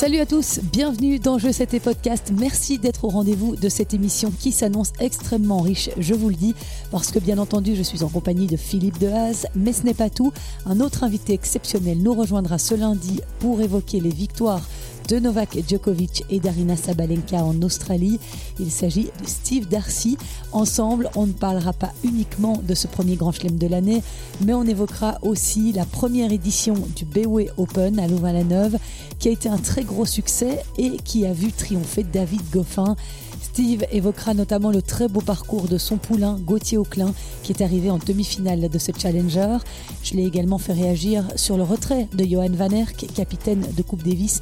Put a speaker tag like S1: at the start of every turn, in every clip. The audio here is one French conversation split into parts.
S1: Salut à tous, bienvenue dans Je sais tes podcasts. Merci d'être au rendez-vous de cette émission qui s'annonce extrêmement riche, je vous le dis, parce que bien entendu, je suis en compagnie de Philippe Dehaze, mais ce n'est pas tout. Un autre invité exceptionnel nous rejoindra ce lundi pour évoquer les victoires de Novak Djokovic et d'Arina Sabalenka en Australie. Il s'agit de Steve Darcy. Ensemble, on ne parlera pas uniquement de ce premier grand chelem de l'année, mais on évoquera aussi la première édition du BW Open à Louvain-la-Neuve, qui a été un très gros succès et qui a vu triompher David Goffin. Steve évoquera notamment le très beau parcours de son poulain Gauthier Auclin qui est arrivé en demi-finale de ce Challenger. Je l'ai également fait réagir sur le retrait de Johan Van Erck, capitaine de Coupe Davis,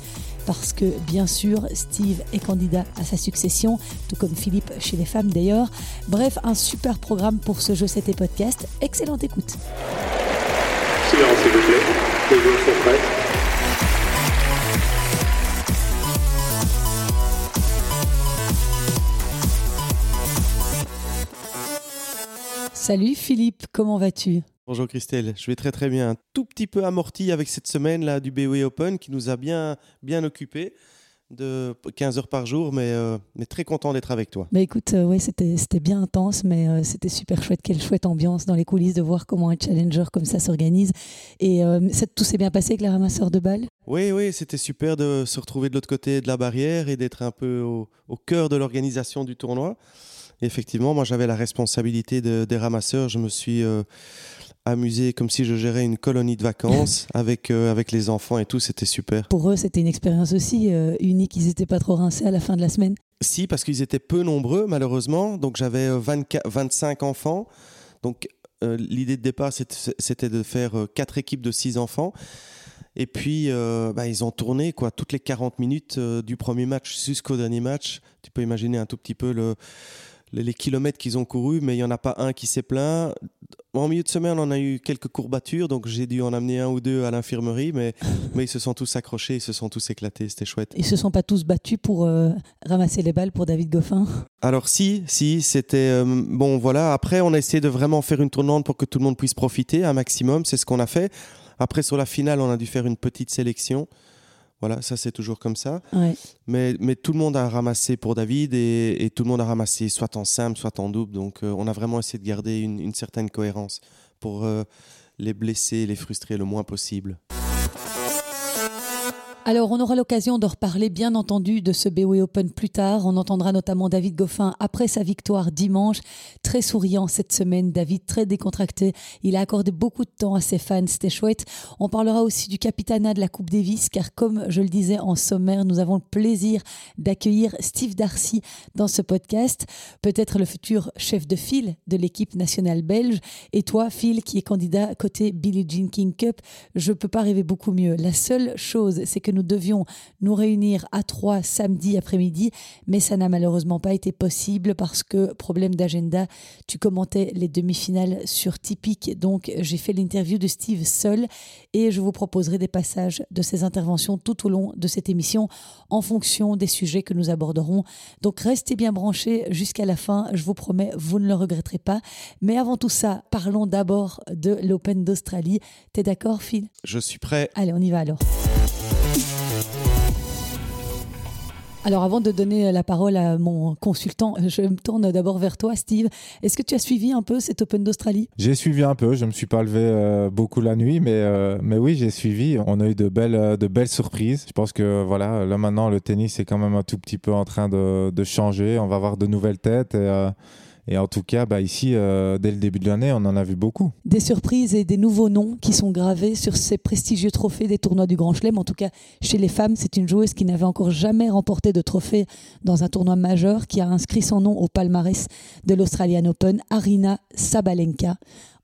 S1: parce que bien sûr Steve est candidat à sa succession, tout comme Philippe chez les femmes d'ailleurs. Bref, un super programme pour ce jeu c'était podcast. Excellente écoute.
S2: Silence s'il vous plaît, les joueurs sont prêts.
S1: Salut Philippe, comment vas-tu?
S3: Bonjour Christelle, je vais très très bien. Un tout petit peu amorti avec cette semaine là du BOE Open qui nous a bien bien occupé de 15 heures par jour, mais, euh, mais très content d'être avec toi.
S1: Bah écoute, euh, ouais, c'était, c'était bien intense, mais euh, c'était super chouette. Quelle chouette ambiance dans les coulisses de voir comment un challenger comme ça s'organise. Et ça, tout s'est bien passé avec les ramasseurs de balles?
S3: Oui, oui, c'était super de se retrouver de l'autre côté de la barrière et d'être un peu au, au cœur de l'organisation du tournoi. Effectivement, moi j'avais la responsabilité de, des ramasseurs. Je me suis amusé comme si je gérais une colonie de vacances avec, euh, avec les enfants et tout, c'était super.
S1: Pour eux, c'était une expérience aussi euh, unique, ils n'étaient pas trop rincés à la fin de la semaine
S3: Si, parce qu'ils étaient peu nombreux malheureusement, donc j'avais 25 enfants, donc euh, l'idée de départ c'était de faire quatre équipes de 6 enfants. Et puis, bah, ils ont tourné quoi, toutes les 40 minutes du premier match jusqu'au dernier match. Tu peux imaginer un tout petit peu le, les, kilomètres qu'ils ont courus, mais il n'y en a pas un qui s'est plaint. En milieu de semaine, on a eu quelques courbatures, donc j'ai dû en amener un ou deux à l'infirmerie, mais, mais ils se sont tous accrochés, ils se sont tous éclatés, c'était chouette.
S1: Ils se sont pas tous battus pour euh, ramasser les balles pour David Goffin?
S3: Alors si, si, c'était... Euh, bon voilà, après on a essayé de vraiment faire une tournante pour que tout le monde puisse profiter un maximum, c'est ce qu'on a fait. Après sur la finale, on a dû faire une petite sélection. Voilà, ça c'est toujours comme ça. Mais, mais tout le monde a ramassé pour David et, tout le monde a ramassé soit en simple, soit en double. Donc euh, on a vraiment essayé de garder une, certaine cohérence pour euh, les blesser, les frustrer le moins possible.
S1: Alors, on aura l'occasion de reparler, bien entendu, de ce BOE Open plus tard. On entendra notamment David Goffin après sa victoire dimanche. Très souriant cette semaine, David, très décontracté. Il a accordé beaucoup de temps à ses fans, c'était chouette. On parlera aussi du capitanat de la Coupe Davis, car comme je le disais en sommaire, nous avons le plaisir d'accueillir Steve Darcy dans ce podcast. Peut-être le futur chef de file de l'équipe nationale belge. Et toi, Phil, qui est candidat côté Billie Jean King Cup, je peux pas rêver beaucoup mieux. La seule chose, c'est que nous devions nous réunir à trois samedi après-midi, mais ça n'a malheureusement pas été possible parce que problème d'agenda, tu commentais les demi-finales sur Typique, donc j'ai fait l'interview de Steve seul et je vous proposerai des passages de ses interventions tout au long de cette émission en fonction des sujets que nous aborderons. Donc restez bien branchés jusqu'à la fin, je vous promets, vous ne le regretterez pas. Mais avant tout ça, parlons d'abord de l'Open d'Australie. T'es d'accord, Phil?
S3: Je suis prêt.
S1: Allez, on y va alors. Alors avant de donner la parole à mon consultant, je me tourne d'abord vers toi, Steve. Est-ce que tu as suivi un peu cet Open d'Australie?
S4: J'ai suivi un peu. Je me suis pas levé euh, beaucoup la nuit, mais euh, mais oui, j'ai suivi. On a eu de belles euh, de belles surprises. Je pense que voilà, là maintenant le tennis est quand même un tout petit peu en train de, changer. On va avoir de nouvelles têtes. Et en tout cas, bah, ici, euh, dès le début de l'année, on en a vu beaucoup.
S1: Des surprises et des nouveaux noms qui sont gravés sur ces prestigieux trophées des tournois du Grand Chelem. En tout cas, chez les femmes, c'est une joueuse qui n'avait encore jamais remporté de trophée dans un tournoi majeur, qui a inscrit son nom au palmarès de l'Australian Open, Arina Sabalenka.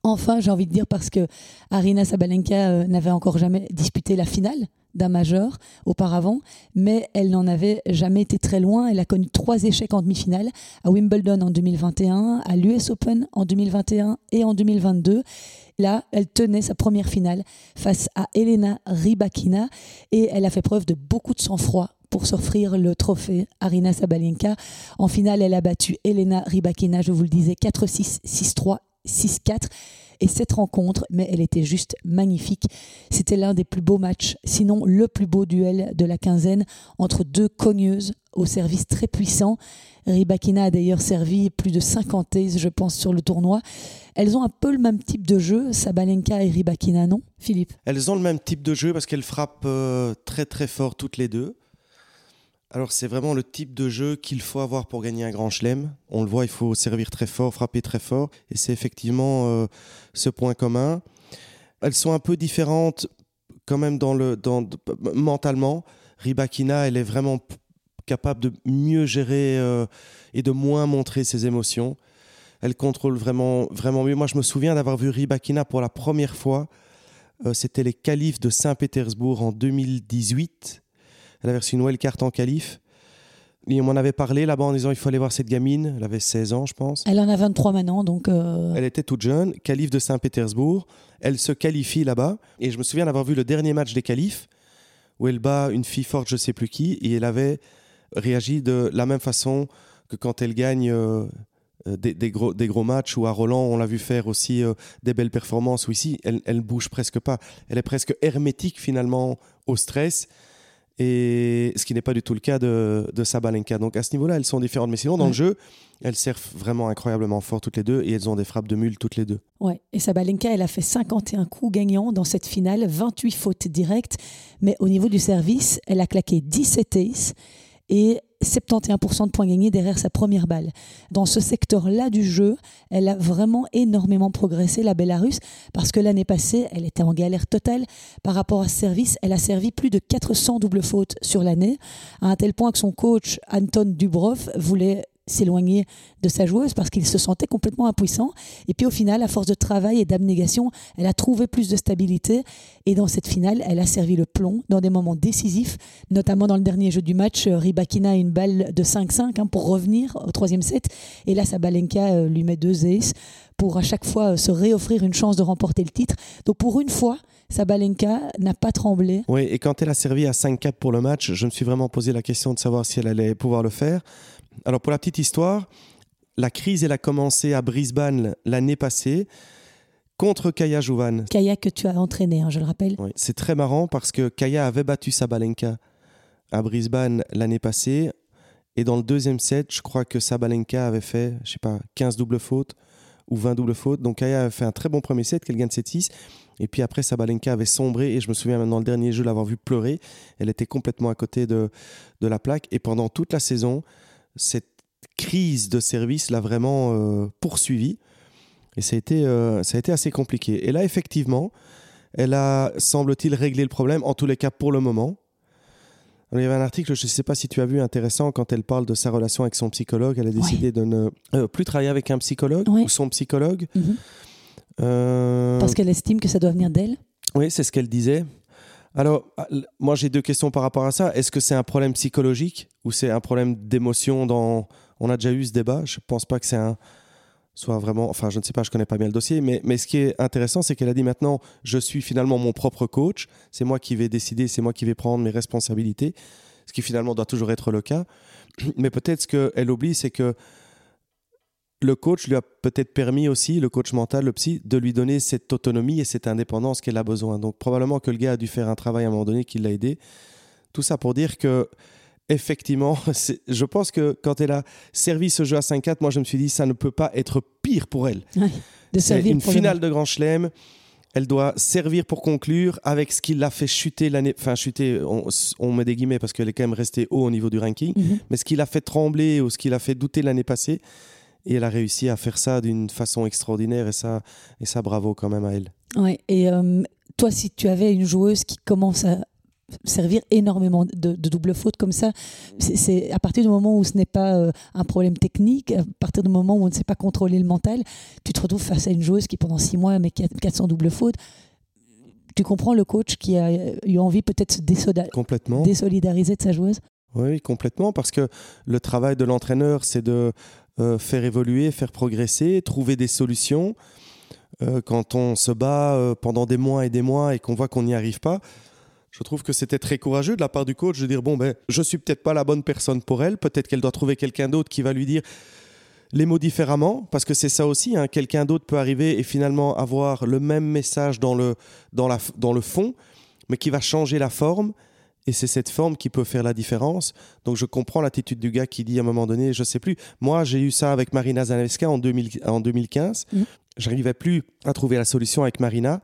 S1: Enfin, j'ai envie de dire parce que Arina Sabalenka euh, n'avait encore jamais disputé la finale d'un majeur auparavant, mais elle n'en avait jamais été très loin. Elle a connu trois échecs en demi-finale, à Wimbledon en 2021, à l'US Open en 2021 et en 2022. Là, elle tenait sa première finale face à Elena Rybakina et elle a fait preuve de beaucoup de sang-froid pour s'offrir le trophée Arina Sabalenka. En finale, elle a battu Elena Rybakina, je vous le disais, 4-6, 6-3 6-4. Et cette rencontre, mais elle était juste magnifique. C'était l'un des plus beaux matchs, sinon le plus beau duel de la quinzaine entre deux cogneuses au service très puissant. Ribakina a d'ailleurs servi plus de 50 aces, je pense, sur le tournoi. Elles ont un peu le même type de jeu, Sabalenka et Ribakina, non? Philippe?
S3: Elles ont le même type de jeu parce qu'elles frappent euh, très très fort toutes les deux. Alors c'est vraiment le type de jeu qu'il faut avoir pour gagner un grand chelem. On le voit, il faut servir très fort, frapper très fort. Et c'est effectivement euh, ce point commun. Elles sont un peu différentes quand même dans le, dans, mentalement. Ribakina, elle est vraiment capable de mieux gérer euh, et de moins montrer ses émotions. Elle contrôle vraiment, vraiment mieux. Moi, je me souviens d'avoir vu Ribakina pour la première fois. Euh, c'était les qualifs de Saint-Pétersbourg en 2018 elle avait reçu une carte en qualif. Et on m'en avait parlé là-bas en disant il faut aller voir cette gamine. Elle avait 16 ans, je pense.
S1: Elle en a 23 maintenant, donc. Euh,
S3: Elle était toute jeune, qualif de Saint-Pétersbourg. Elle se qualifie là-bas. Et je me souviens d'avoir vu le dernier match des qualifs où elle bat une fille forte, je sais plus qui, et elle avait réagi de la même façon que quand elle gagne euh, euh, des, gros, des gros matchs. Ou à Roland, on l'a vu faire aussi des belles performances. Ou ici, elle, elle bouge presque pas. Elle est presque hermétique finalement au stress et ce qui n'est pas du tout le cas de, de Sabalenka. Donc à ce niveau-là, elles sont différentes. Mais sinon, dans le jeu, elles servent vraiment incroyablement fort toutes les deux et elles ont des frappes de mule toutes les deux.
S1: Ouais, et Sabalenka, elle a fait 51 coups gagnants dans cette finale, 28 fautes directes. Mais au niveau du service, elle a claqué 17 aces et 71% de points gagnés derrière sa première balle. Dans ce secteur-là du jeu, elle a vraiment énormément progressé, la Bélarus, parce que l'année passée, elle était en galère totale par rapport à ce service. Elle a servi plus de 400 doubles fautes sur l'année, à un tel point que son coach, Anton Dubrov, voulait s'éloigner de sa joueuse parce qu'il se sentait complètement impuissant. Et puis au final, à force de travail et d'abnégation, elle a trouvé plus de stabilité. Et dans cette finale, elle a servi le plomb dans des moments décisifs, notamment dans le dernier jeu du match. Euh, Ribakina a une balle de 5-5 hein, pour revenir au troisième set. Et là, Sabalenka euh, lui met deux aces pour à chaque fois euh, se réoffrir une chance de remporter le titre. Donc pour une fois, Sabalenka n'a pas tremblé.
S3: Oui, et quand elle a servi à 5-4 pour le match, je me suis vraiment posé la question de savoir si elle allait pouvoir le faire. Alors pour la petite histoire, la crise elle a commencé à Brisbane l'année passée contre Kaya Jouvan.
S1: Kaya que tu as entraîné, hein, je le rappelle.
S3: Oui, c'est très marrant parce que Kaya avait battu Sabalenka à Brisbane l'année passée. Et dans le deuxième set, je crois que Sabalenka avait fait, je sais pas, 15 doubles fautes ou 20 doubles fautes. Donc Kaya avait fait un très bon premier set, qu'elle gagne 7-6. Et puis après, Sabalenka avait sombré. Et je me souviens même dans le dernier jeu l'avoir vu pleurer. Elle était complètement à côté de, de la plaque. Et pendant toute la saison, cette crise de service l'a vraiment euh, poursuivi. Et ça a, été, euh, ça a été assez compliqué. Et là, effectivement, elle a, semble-t-il, réglé le problème, en tous les cas pour le moment. il y avait un article, je ne sais pas si tu as vu, intéressant, quand elle parle de sa relation avec son psychologue. Elle a décidé de ne euh, plus travailler avec un psychologue ou son psychologue. Mhm.
S1: Parce qu'elle estime que ça doit venir d'elle
S3: Oui, c'est ce qu'elle disait. Alors, ah, moi j'ai deux questions par rapport à ça. Est-ce que c'est un problème psychologique ou c'est un problème d'émotion dans... On a déjà eu ce débat? Je ne pense pas que c'est un soit vraiment, enfin je ne sais pas, je connais pas bien le dossier, mais, mais ce qui est intéressant, c'est qu'elle a dit maintenant, je suis finalement mon propre coach, c'est moi qui vais décider, c'est moi qui vais prendre mes responsabilités, ce qui finalement doit toujours être le cas. Mais peut-être ce qu'elle oublie, c'est que le coach lui a peut-être permis aussi, le coach mental, le psy, de lui donner cette autonomie et cette indépendance qu'elle a besoin. Donc probablement que le gars a dû faire un travail à un moment donné qui l'a aidé. Tout ça pour dire que effectivement, je pense que quand elle a servi ce jeu à 5-4, moi je me suis dit ça ne peut pas être pire pour elle. C'est une finale de Grand Chelem. Elle doit servir pour conclure avec ce qui l'a fait chuter l'année. Enfin, chuter, on, met des guillemets parce qu'elle est quand même restée haut au niveau du ranking. Mhm. Mais ce qui l'a fait trembler ou ce qui l'a fait douter l'année passée, et elle a réussi à faire ça d'une façon extraordinaire et ça, et ça bravo quand même à elle.
S1: Ouais, et euh, toi, si tu avais une joueuse qui commence à servir énormément de, double faute comme ça, c'est à partir du moment où ce n'est pas euh, un problème technique, à partir du moment où on ne sait pas contrôler le mental, tu te retrouves face à une joueuse qui pendant six mois met 400 double fautes. Tu comprends le coach qui a eu envie peut-être de désolidariser de sa joueuse?
S3: Oui, complètement, parce que le travail de l'entraîneur, c'est de euh, faire évoluer, faire progresser, trouver des solutions. Euh, quand on se bat euh, pendant des mois et des mois et qu'on voit qu'on n'y arrive pas, je trouve que c'était très courageux de la part du coach de dire bon ben je suis peut-être pas la bonne personne pour elle, peut-être qu'elle doit trouver quelqu'un d'autre qui va lui dire les mots différemment, parce que c'est ça aussi, hein, quelqu'un d'autre peut arriver et finalement avoir le même message dans le, dans, la, dans le fond, mais qui va changer la forme, et c'est cette forme qui peut faire la différence. Donc je comprends l'attitude du gars qui dit à un moment donné, je sais plus, moi j'ai eu ça avec Marina Zaneska en, 2000, en 2015,
S1: Mhm.
S3: j'arrivais plus à trouver la solution avec Marina,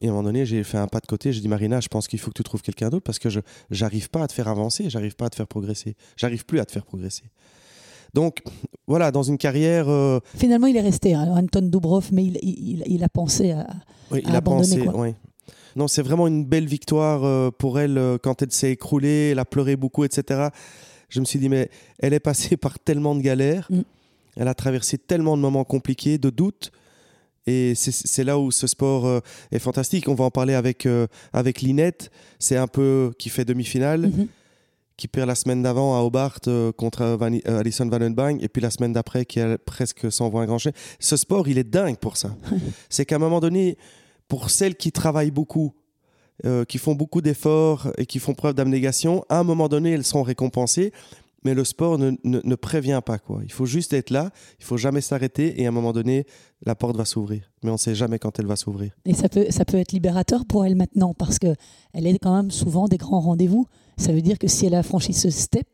S3: et à un moment donné, j'ai fait un pas de côté. J'ai dit, Marina, je pense qu'il faut que tu trouves quelqu'un d'autre parce que je j'arrive pas à te faire avancer, j'arrive pas à te faire progresser. J'arrive plus à te faire progresser. Donc, voilà, dans une carrière, euh,
S1: Finalement, il est resté, hein, Anton Dubrov, mais il, il- il a pensé à.
S3: oui, il
S1: À
S3: a
S1: abandonner,
S3: pensé.
S1: quoi.
S3: oui. Non, c'est vraiment une belle victoire euh, pour elle euh, quand elle s'est écroulée, elle a pleuré beaucoup, etc. Je me suis dit, mais elle est passée par tellement de galères,
S1: Mm.
S3: elle a traversé tellement de moments compliqués, de doutes. Et c'est- là où ce sport euh, est fantastique. On va en parler avec, avec Linette. C'est un peu qui fait demi-finale.
S1: Mhm.
S3: qui perd la semaine d'avant à Hobart euh, contre Van, euh, Alison Vandenbang et puis la semaine d'après qui a presque s'envoie un grand. Ce sport, il est dingue pour ça. C'est qu'à un moment donné, pour celles qui travaillent beaucoup, euh, qui font beaucoup d'efforts et qui font preuve d'abnégation, à un moment donné, elles sont récompensées. Mais le sport ne, prévient pas. quoi. Il faut juste être là, il faut jamais s'arrêter et à un moment donné, la porte va s'ouvrir. Mais on ne sait jamais quand elle va s'ouvrir.
S1: Et ça peut, ça peut être libérateur pour elle maintenant parce que elle est quand même souvent des grands rendez-vous. Ça veut dire que si elle a franchi ce step,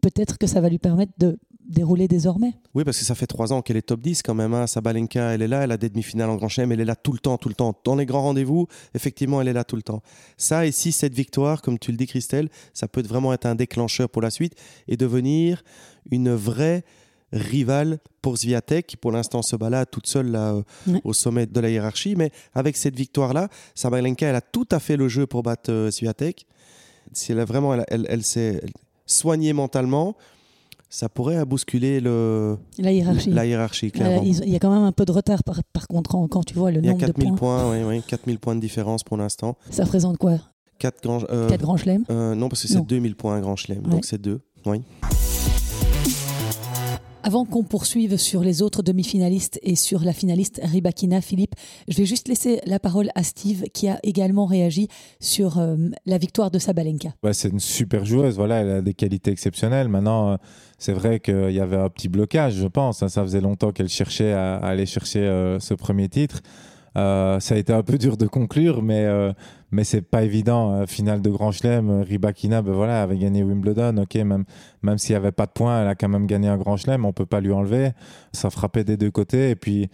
S1: peut-être que ça va lui permettre de dérouler désormais.
S3: Oui, parce que ça fait trois ans qu'elle est top 10 quand même. Hein. Sabalenka, elle est là, elle a des demi-finales en Grand Chelem, elle est là tout le temps, tout le temps. Dans les grands rendez-vous, effectivement, elle est là tout le temps. Ça, et si cette victoire, comme tu le dis, Christelle, ça peut vraiment être un déclencheur pour la suite et devenir une vraie rivale pour Sviatek, qui pour l'instant se balade toute seule là, euh,
S1: Ouais.
S3: au sommet de la hiérarchie. Mais avec cette victoire-là, Sabalenka, elle a tout à fait le jeu pour battre euh, Swiatek. Si elle a vraiment, elle, elle- elle s'est soignée mentalement, ça pourrait bousculer le,
S1: La hiérarchie.
S3: la hiérarchie,
S1: Euh,
S3: clairement.
S1: il y a quand même un peu de retard par, par contre quand tu vois le
S3: Il y a
S1: nombre de
S3: 4000
S1: points.
S3: points, oui, oui, 4000 points de différence pour l'instant.
S1: Ça représente quoi?
S3: 4 grands, euh,
S1: 4 grands chelems?
S3: euh, non, parce que c'est
S1: Non.
S3: 2000 points un grand chelem,
S1: Ouais.
S3: donc c'est 2. Oui.
S1: Avant qu'on poursuive sur les autres demi-finalistes et sur la finaliste Ribakina, Philippe, je vais juste laisser la parole à Steve qui a également réagi sur euh, la victoire de Sabalenka.
S4: Ouais, c'est une super joueuse, voilà, elle a des qualités exceptionnelles. Maintenant, euh, c'est vrai qu'il y avait un petit blocage, je pense. hein. Ça faisait longtemps qu'elle cherchait à, à aller chercher euh, ce premier titre. Euh, ça a été un peu dur de conclure, mais, euh, mais c'est pas évident. Euh, finale de Grand Chelem, Rybakina, ben voilà, avait gagné Wimbledon. Ok, même, même s'il n'y avait pas de points, elle a quand même gagné un Grand Chelem. On peut pas lui enlever. Ça frappait des deux côtés. Et puis,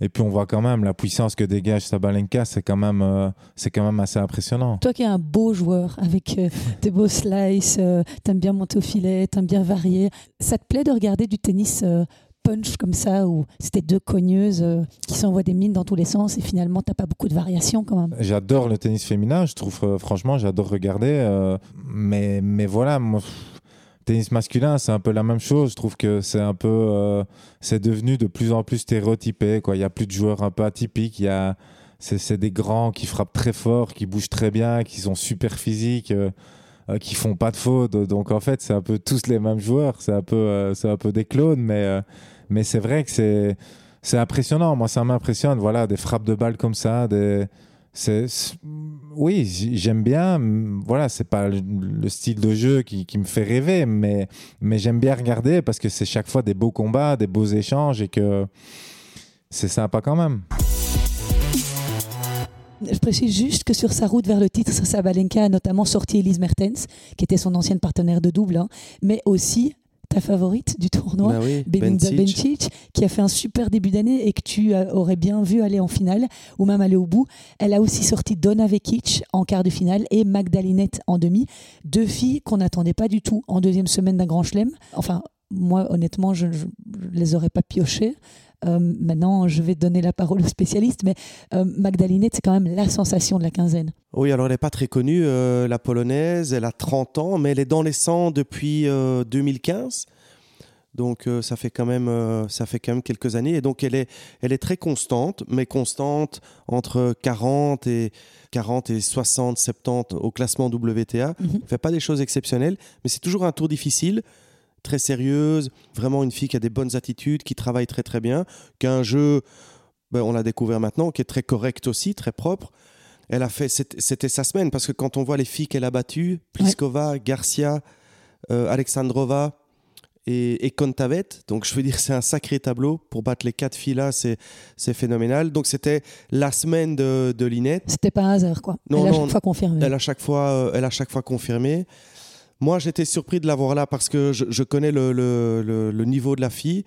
S4: et puis on voit quand même la puissance que dégage Sabalenka. C'est quand même, c'est quand même assez impressionnant.
S1: Toi qui es un beau joueur avec des beaux slices, t'aimes bien monter au filet, t'aimes bien varier, ça te plaît de regarder du tennis punch comme ça où c'était deux cogneuses euh, qui s'envoient des mines dans tous les sens et finalement t'as pas beaucoup de variations quand même.
S4: J'adore le tennis féminin, je trouve, euh, franchement, j'adore regarder. euh, mais, mais voilà, moi, tennis masculin, c'est un peu la même chose. Je trouve que c'est un peu. c'est devenu de plus en plus stéréotypé. Quoi. Il n'y a plus de joueurs un peu atypiques. Il y a. C'est des grands qui frappent très fort, qui bougent très bien, qui sont super physiques, qui font pas de fautes. Donc en fait, c'est un peu tous les mêmes joueurs. C'est un peu, c'est un peu des clones, mais, mais c'est vrai que c'est, c'est impressionnant. Moi, ça m'impressionne. Voilà, des frappes de balles comme ça, des, c'est, oui, j'aime bien. Voilà, c'est pas le style de jeu qui, qui me fait rêver, mais, mais j'aime bien regarder parce que c'est chaque fois des beaux combats, des beaux échanges et que c'est sympa quand même.
S1: Je précise juste que sur sa route vers le titre, Sabalenka a notamment sorti Elise Mertens, qui était son ancienne partenaire de double, hein, mais aussi ta favorite du tournoi,
S3: Bah oui,
S1: Belinda
S3: Bencic.
S1: Qui a fait un super début d'année et que tu aurais bien vu aller en finale ou même aller au bout. Elle a aussi sorti Donna Vekic en quart de finale et Magdalinette en demi. Deux filles qu'on n'attendait pas du tout en deuxième semaine d'un grand chelem. Enfin, moi, honnêtement, je ne les aurais pas piochées. Euh, maintenant, je vais donner la parole aux spécialistes, mais euh, Magdalinette, c'est quand même la sensation de la quinzaine.
S3: Oui, alors elle n'est pas très connue, euh, la polonaise. Elle a 30 ans, mais elle est dans les 100 depuis euh, 2015. Donc euh, ça fait quand même ça fait quand même quelques années et donc elle est elle est très constante mais constante entre 40 et 40 et 60 70 au classement WTA.
S1: Mhm.
S3: Elle fait pas des choses exceptionnelles mais c'est toujours un tour difficile, très sérieuse, vraiment une fille qui a des bonnes attitudes, qui travaille très très bien, qui a un jeu ben, on l'a découvert maintenant qui est très correct aussi, très propre. Elle a fait c'était sa semaine parce que quand on voit les filles qu'elle a battues, Pliskova, Garcia, euh, Alexandrova et, et Kontavet. Donc, je veux dire, c'est un sacré tableau. Pour battre les quatre filles là, c'est phénoménal. Donc, c'était la semaine de, de Linette.
S1: C'était pas un hasard, quoi.
S3: Non,
S1: elle a chaque fois confirmé.
S3: Elle a chaque fois, euh, elle a chaque fois confirmé. Moi, j'étais surpris de l'avoir là parce que je, je connais le, le- le- le niveau de la fille.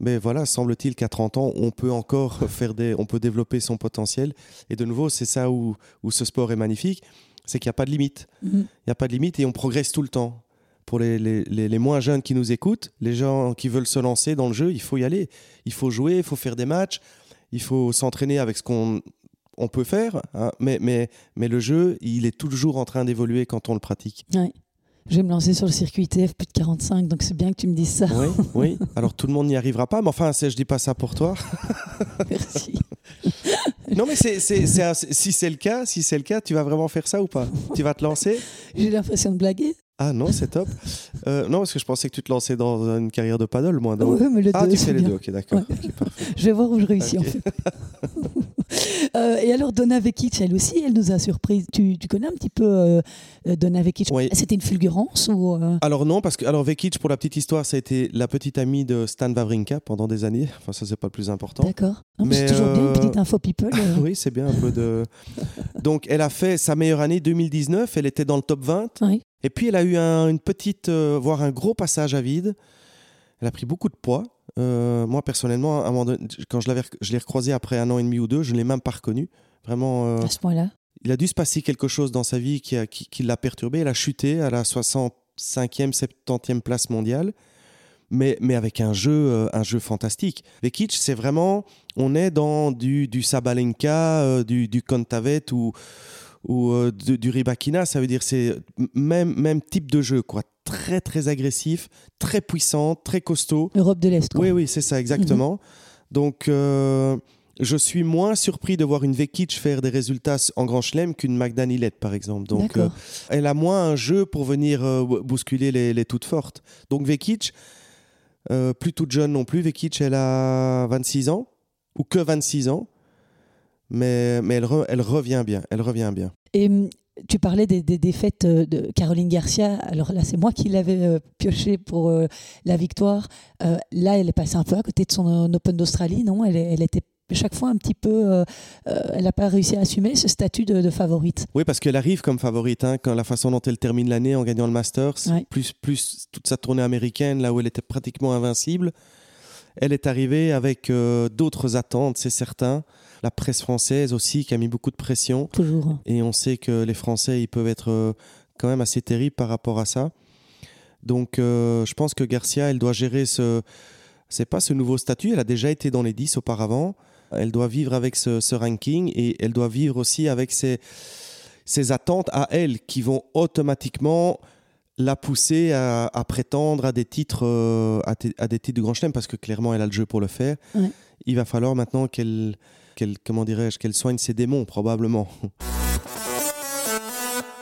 S3: Mais voilà, semble-t-il qu'à 30 ans, on peut encore faire des, on peut développer son potentiel. Et de nouveau, c'est ça où, où ce sport est magnifique, c'est qu'il n'y a pas de limite.
S1: Mhm.
S3: Il n'y a pas de limite et on progresse tout le temps. Pour les, les- les- les moins jeunes qui nous écoutent, les gens qui veulent se lancer dans le jeu, il faut y aller. Il faut jouer, il faut faire des matchs, il faut s'entraîner avec ce qu'on on peut faire. hein. Mais, mais, mais le jeu, il est toujours en train d'évoluer quand on le pratique.
S1: Ouais. Je vais me lancer sur le circuit ITF plus de 45, donc c'est bien que tu me dises ça.
S3: Oui, oui. Alors tout le monde n'y arrivera pas, mais enfin, je dis pas ça pour toi.
S1: Merci.
S3: Non, mais c'est, c'est- c'est un- si c'est le cas, si c'est le cas, tu vas vraiment faire ça ou pas? Tu vas te lancer?
S1: J'ai l'impression de blaguer.
S3: Ah non, c'est top. Euh, non, parce que je pensais que tu te lançais dans une carrière de paddle, moi.
S1: Ouais, mais le
S3: Ah,
S1: deux,
S3: tu
S1: c'est
S3: fais les deux, ok, d'accord.
S1: Ouais. Je vais voir où je réussis en fait. Euh, et alors Donna Vekic, elle aussi, elle nous a surpris. Tu, tu connais un petit peu euh, Donna Vekic?
S3: Oui.
S1: C'était une fulgurance ou euh,
S3: Alors non, parce que alors Vekic, pour la petite histoire, ça a été la petite amie de Stan Wawrinka pendant des années. Enfin, ça, c'est pas le plus important.
S1: D'accord. C'est toujours bien une petite info people.
S3: Oui, c'est bien un peu de... Donc, elle a fait sa meilleure année 2019, elle était dans le top 20.
S1: Oui.
S3: Et puis, elle a eu un- une petite, voire un gros passage à vide. Elle a pris beaucoup de poids. Euh, moi, personnellement, à un moment donné, quand je l'avais, rec- je l'ai recroisée après un an et demi ou deux, je ne l'ai même pas reconnue. Vraiment, euh,
S1: À ce point-là.
S3: il a dû se passer quelque chose dans sa vie qui, a- qui- qui l'a perturbée. Elle a chuté à la 65e, 70e place mondiale, mais, mais avec un jeu, euh, un jeu fantastique. Vekic, c'est vraiment, on est dans du, du Sabalenka, du, du Kontavet ou, ou euh, de- du Ribakina. Ça veut dire c'est même, même type de jeu, quoi. Très, très agressif, très puissant, très costaud.
S1: Europe de l'Est. quoi.
S3: Oui, oui, c'est ça, exactement. Donc, euh, je suis moins surpris de voir une Vekic faire des résultats en Grand Chelem qu'une Magda Nilette, par exemple. Donc, euh, elle a moins un jeu pour venir bousculer les, les toutes fortes. Donc, Vekic, plus toute jeune non plus, Vekic, elle a 26 ans, ou que 26 ans, mais, mais elle, re- elle revient bien, elle revient bien.
S1: Et hum, tu parlais des, des défaites euh, de Caroline Garcia. Alors là, c'est moi qui l'avais euh, pioché pour euh, la victoire. Euh, là, elle est passée un peu à côté de son Open d'Australie, non? Elle, était chaque fois un petit peu. elle n'a pas réussi à assumer ce statut de, de favorite.
S3: Oui, parce qu'elle arrive comme favorite, hein, quand la façon dont elle termine l'année en gagnant le Masters,
S1: Ouais.
S3: plus, plus toute sa tournée américaine, là où elle était pratiquement invincible. Elle est arrivée avec d'autres attentes, c'est certain. La presse française aussi, qui a mis beaucoup de pression.
S1: Toujours.
S3: Et on sait que les Français, ils peuvent être euh, quand même assez terribles par rapport à ça. Donc, euh, je pense que Garcia, elle doit gérer ce. C'est pas ce nouveau statut. Elle a déjà été dans les 10 auparavant. Elle doit vivre avec ce, ce ranking et elle doit vivre aussi avec ses, ses attentes à elle qui vont automatiquement la pousser à, à prétendre à des titres euh, à, des titres de Grand Chelem parce que clairement elle a le jeu pour le faire.
S1: Ouais.
S3: Il va falloir maintenant qu'elle qu'elle comment dirais-je qu'elle soigne ses démons probablement.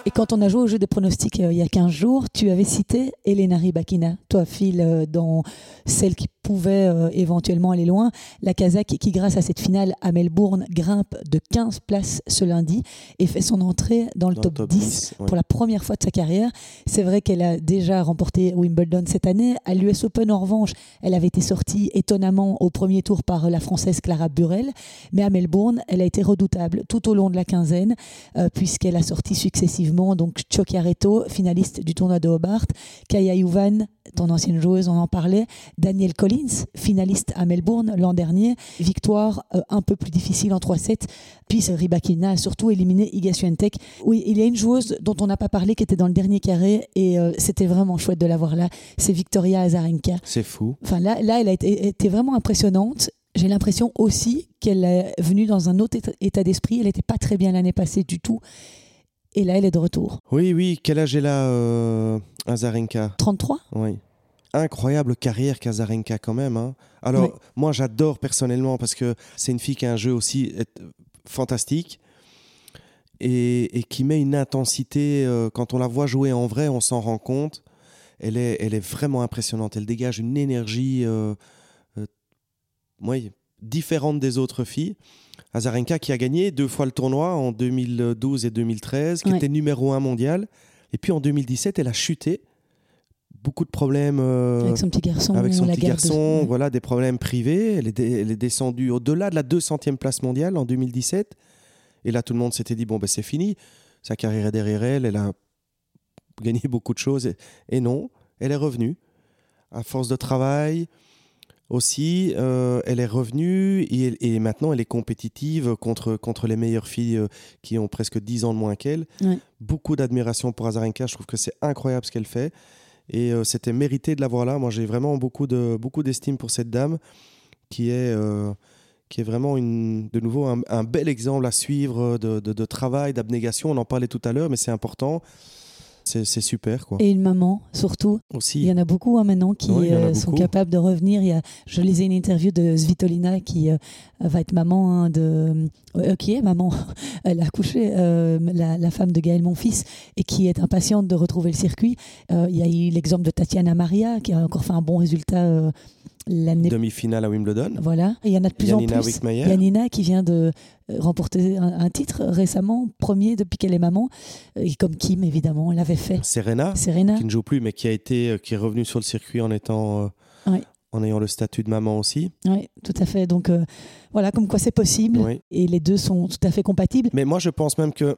S1: Et quand on a joué au jeu des pronostics euh, il y a 15 jours, tu avais cité Elena Rybakina, toi, file euh, dans celle qui pouvait euh, éventuellement aller loin. La Kazakh qui, grâce à cette finale à Melbourne, grimpe de 15 places ce lundi et fait son entrée dans le
S3: Dans
S1: top,
S3: le top
S1: 10,
S3: 10, ouais.
S1: pour la première fois de sa carrière. C'est vrai qu'elle a déjà remporté Wimbledon cette année. À l'US Open, en revanche, elle avait été sortie étonnamment au premier tour par la Française Clara Burel. Mais à Melbourne, elle a été redoutable tout au long de la quinzaine, puisqu'elle a sorti successivement donc Chokiareto, finaliste du tournoi de Hobart, Kaya Yuvan, ton ancienne joueuse, on en parlait, Daniel Collins, finaliste à Melbourne l'an dernier, victoire euh, un peu plus difficile en 3-7, puis Rybakina a surtout éliminé Iga Swiatek. Oui, il y a une joueuse dont on n'a pas parlé qui était dans le dernier carré et euh, c'était vraiment chouette de la voir là, c'est Victoria Azarenka.
S3: C'est fou.
S1: Enfin là, là elle a été, été vraiment impressionnante. J'ai l'impression aussi qu'elle est venue dans un autre état d'esprit. Elle n'était pas très bien l'année passée du tout. Et là, elle est de retour.
S3: Oui, oui. Quel âge elle a, euh, Azarenka
S1: 33
S3: Oui. Incroyable carrière qu'Azarenka quand même. hein. Alors,
S1: Oui.
S3: moi, j'adore personnellement parce que c'est une fille qui a un jeu aussi euh, fantastique et, et qui met une intensité. euh, quand on la voit jouer en vrai, on s'en rend compte. Elle est, elle est vraiment impressionnante. Elle dégage une énergie euh, euh, oui, différente des autres filles. Azarenka qui a gagné deux fois le tournoi en 2012 et 2013, qui
S1: Ouais.
S3: était numéro un mondial. Et puis en 2017, elle a chuté beaucoup de problèmes euh,
S1: Avec son petit garçon.
S3: avec son petit
S1: de-
S3: garçon, voilà, des problèmes privés. Elle est, dé- elle est descendue au-delà de la 200e place mondiale en 2017. Et là, tout le monde s'était dit, bon, ben, c'est fini. Sa carrière est derrière elle. Elle a gagné beaucoup de choses. Et, et non, elle est revenue. À force de travail aussi, euh, elle est revenue et, maintenant elle est compétitive contre, contre les meilleures filles euh, qui ont presque 10 ans de moins qu'elle.
S1: Ouais.
S3: Beaucoup d'admiration pour Azarenka. Je trouve que c'est incroyable ce qu'elle fait. Et euh, c'était mérité de la voir là. Moi, j'ai vraiment beaucoup de beaucoup d'estime pour cette dame qui est, qui est vraiment une, de nouveau un, un bel exemple à suivre de, de- de travail, d'abnégation. On en parlait tout à l'heure, mais c'est important. C'est super, quoi.
S1: Et une maman, surtout.
S3: Aussi.
S1: Il y en a beaucoup hein, maintenant qui euh, sont capables de revenir. Il y a, je lisais une interview de Svitolina qui euh, va être maman hein, de. euh, qui est maman Elle a accouché, euh, la, la femme de Gaël, mon fils, et qui est impatiente de retrouver le circuit. Il y a eu l'exemple de Tatiana Maria qui a encore fait un bon résultat l'année.
S3: Demi-finale à Wimbledon.
S1: Voilà. Il y en a de plus
S3: Janina
S1: en plus.
S3: Wickmayer.
S1: Yanina qui vient de euh, remporter un, un titre récemment, premier depuis qu'elle est maman, et comme Kim évidemment l'avait fait.
S3: Serena,
S1: Serena.
S3: qui ne joue plus, mais qui a été, euh, qui est revenue sur le circuit en étant, euh,
S1: Ouais.
S3: en ayant le statut de maman aussi.
S1: Oui, tout à fait. Donc euh, voilà, comme quoi c'est possible. Et les deux sont tout à fait compatibles
S3: Mais moi, je pense même que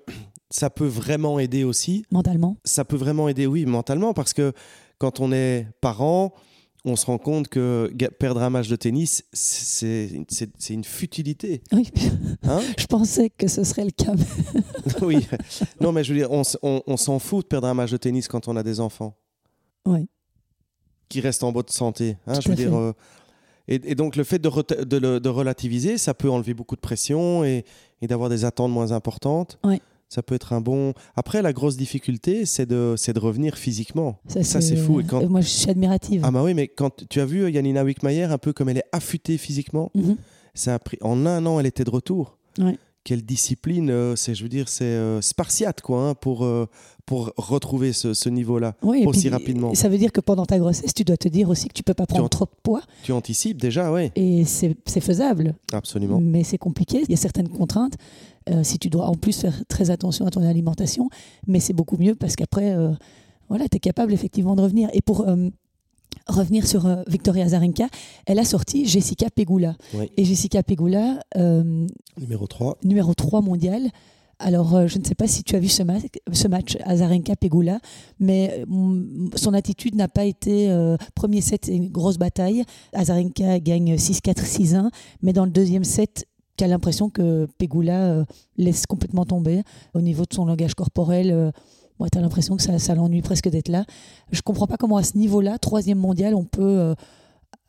S3: ça peut vraiment aider aussi.
S1: mentalement.
S3: Ça peut vraiment aider, oui, mentalement, parce que quand on est parent, on se rend compte que perdre un match de tennis, c'est une futilité.
S1: Oui,
S3: Hein
S1: je pensais que ce serait le cas.
S3: oui. Non, mais je veux dire, on, s- on- on s'en fout de perdre un match de tennis quand on a des enfants
S1: Oui,
S3: qui restent en bonne santé. hein,
S1: Tout
S3: je veux dire. euh, et, et donc, le fait de, reta- de le- de relativiser, ça peut enlever beaucoup de pression et, et d'avoir des attentes moins importantes.
S1: Ouais.
S3: Ça peut être un bon. Après, la grosse difficulté, c'est de, c'est de revenir physiquement.
S1: ça,
S3: Ça, c'est fou. Et quand-
S1: euh, Moi, je suis admirative.
S3: Ah, bah oui, mais quand tu as vu euh, Yanina Wickmayer, un peu comme elle est affûtée physiquement,
S1: Mhm.
S3: ça a pris. En un an, elle était de retour.
S1: Ouais.
S3: Quelle discipline, euh, c'est, je veux dire, c'est euh, spartiate, quoi, hein, pour, euh, pour retrouver ce, ce niveau-là.
S1: Oui,
S3: aussi
S1: puis,
S3: rapidement.
S1: Ça veut dire que pendant ta grossesse, tu dois te dire aussi que tu peux pas prendre
S3: en-
S1: trop de poids.
S3: Tu anticipes déjà, oui,
S1: Et c'est c'est faisable.
S3: absolument.
S1: Mais c'est compliqué. Il y a certaines contraintes. Euh, si tu dois en plus faire très attention à ton alimentation, mais c'est beaucoup mieux parce qu'après, euh, voilà, tu es capable effectivement de revenir. Et pour euh, revenir sur Victoria Azarenka, elle a sorti Jessica Pegula.
S3: Oui.
S1: Et Jessica Pegula,
S3: Numéro 3.
S1: numéro 3 mondial. Alors, je ne sais pas si tu as vu ce, ma- ce match Azarenka-Pegula, mais euh, mm, son attitude n'a pas été. euh, premier set, c'est une grosse bataille. Azarenka gagne 6-4, 6-1, mais dans le deuxième set, tu as l'impression que Pegula euh, laisse complètement tomber. Au niveau de son langage corporel, euh, tu as l'impression que ça, ça l'ennuie presque d'être là. Je comprends pas comment, à ce niveau-là, troisième mondial, on peut. euh,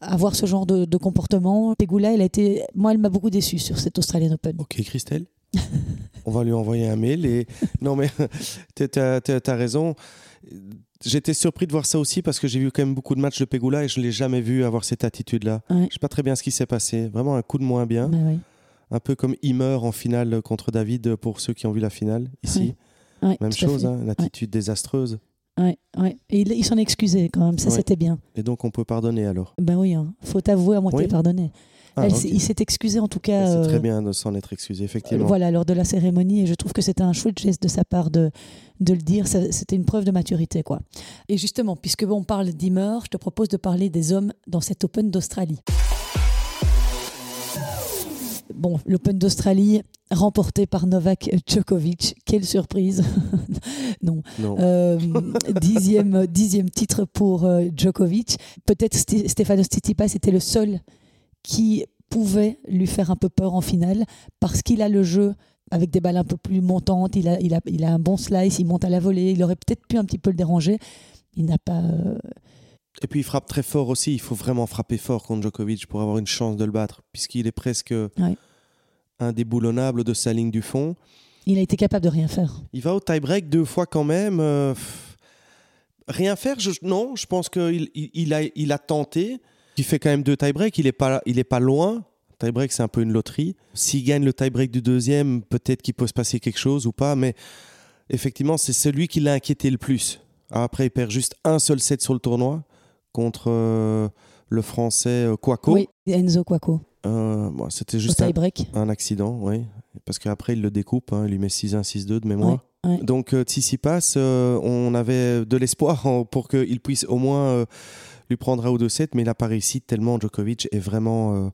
S1: avoir ce genre de, de comportement. Pegula, elle a été, moi, elle m'a beaucoup déçu sur cet Australian Open.
S3: Ok, Christelle. On va lui envoyer un mail. Et... Non, mais tu as, raison. J'étais surpris de voir ça aussi parce que j'ai vu quand même beaucoup de matchs de Pegula et je ne l'ai jamais vu avoir cette attitude-là.
S1: Ouais.
S3: Je ne sais pas très bien ce qui s'est passé. Vraiment un coup de moins bien.
S1: Bah.
S3: Un peu comme Imer en finale contre David pour ceux qui ont vu la finale ici.
S1: Ouais,
S3: Même chose,
S1: fait.
S3: hein, une attitude désastreuse.
S1: Ouais, ouais. Et il, il s'en excusait quand même, ça c'était bien.
S3: Et donc on peut pardonner alors.
S1: Ben oui, hein. faut avouer à moitié
S3: Oui.
S1: pardonner.
S3: Ah,
S1: Elle Il s'est excusé en tout cas.
S3: C'est
S1: euh,
S3: très bien de s'en être excusé, effectivement.
S1: Voilà, lors de la cérémonie, et je trouve que c'était un chouette geste de sa part de, de le dire. C'était une preuve de maturité, quoi. Et justement, puisque on parle d'Imer, je te propose de parler des hommes dans cet Open d'Australie. Bon, l'Open d'Australie remporté par Novak Djokovic. Quelle surprise Non.
S3: Non.
S1: Euh, dixième, dixième titre pour euh, Djokovic. Peut-être Stefanos Tsitsipas était le seul qui pouvait lui faire un peu peur en finale parce qu'il a le jeu avec des balles un peu plus montantes, il a, il a, il a un bon slice, il monte à la volée, il aurait peut-être pu un petit peu le déranger. Il n'a pas... euh,
S3: Et puis il frappe très fort aussi. Il faut vraiment frapper fort contre Djokovic pour avoir une chance de le battre, puisqu'il est presque indéboulonnable de sa ligne du fond.
S1: il a été capable de rien faire.
S3: Il va au tie-break deux fois quand même. euh, rien faire, je- non. Je pense qu'il il, il a, il a tenté. Il fait quand même deux tie-breaks. Il n'est pas, il est pas loin. Tie-break, c'est un peu une loterie. S'il gagne le tie-break du deuxième, peut-être qu'il peut se passer quelque chose ou pas. Mais effectivement, c'est celui qui l'a inquiété le plus. Après, il perd juste un seul set sur le tournoi contre euh, le français euh, Kwako.
S1: Oui, Enzo Quaco,
S3: Euh, bon, C'était juste un, accident, oui. Parce qu'après, il le découpe. hein. Il lui met 6-1, 6-2 de mémoire.
S1: Ouais. Ouais.
S3: Donc Tsitsipas, euh, on avait de l'espoir pour qu'il puisse au moins euh, lui prendre un ou deux sets, mais il n'a pas réussi tellement Djokovic est vraiment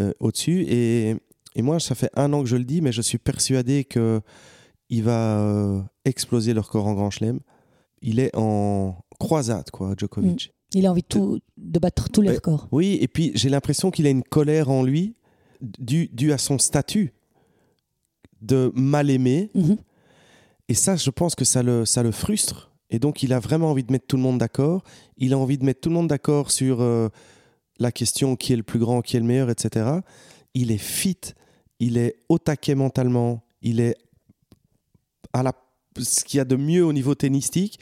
S3: euh, au-dessus. Et, et moi, ça fait un an que je le dis, mais je suis persuadé que il va exploser le record en Grand Chelem. Il est en croisade, quoi, Djokovic.
S1: Il a envie de, tout, de battre tous les records.
S3: Oui, et puis j'ai l'impression qu'il a une colère en lui due due à son statut de mal aimé.
S1: Mhm.
S3: Et ça, je pense que ça le, ça le frustre. Et donc, il a vraiment envie de mettre tout le monde d'accord. Il a envie de mettre tout le monde d'accord sur euh, la question qui est le plus grand, qui est le meilleur, etc. Il est fit, il est au taquet mentalement, il est à la, ce qu'il y a de mieux au niveau tennistique.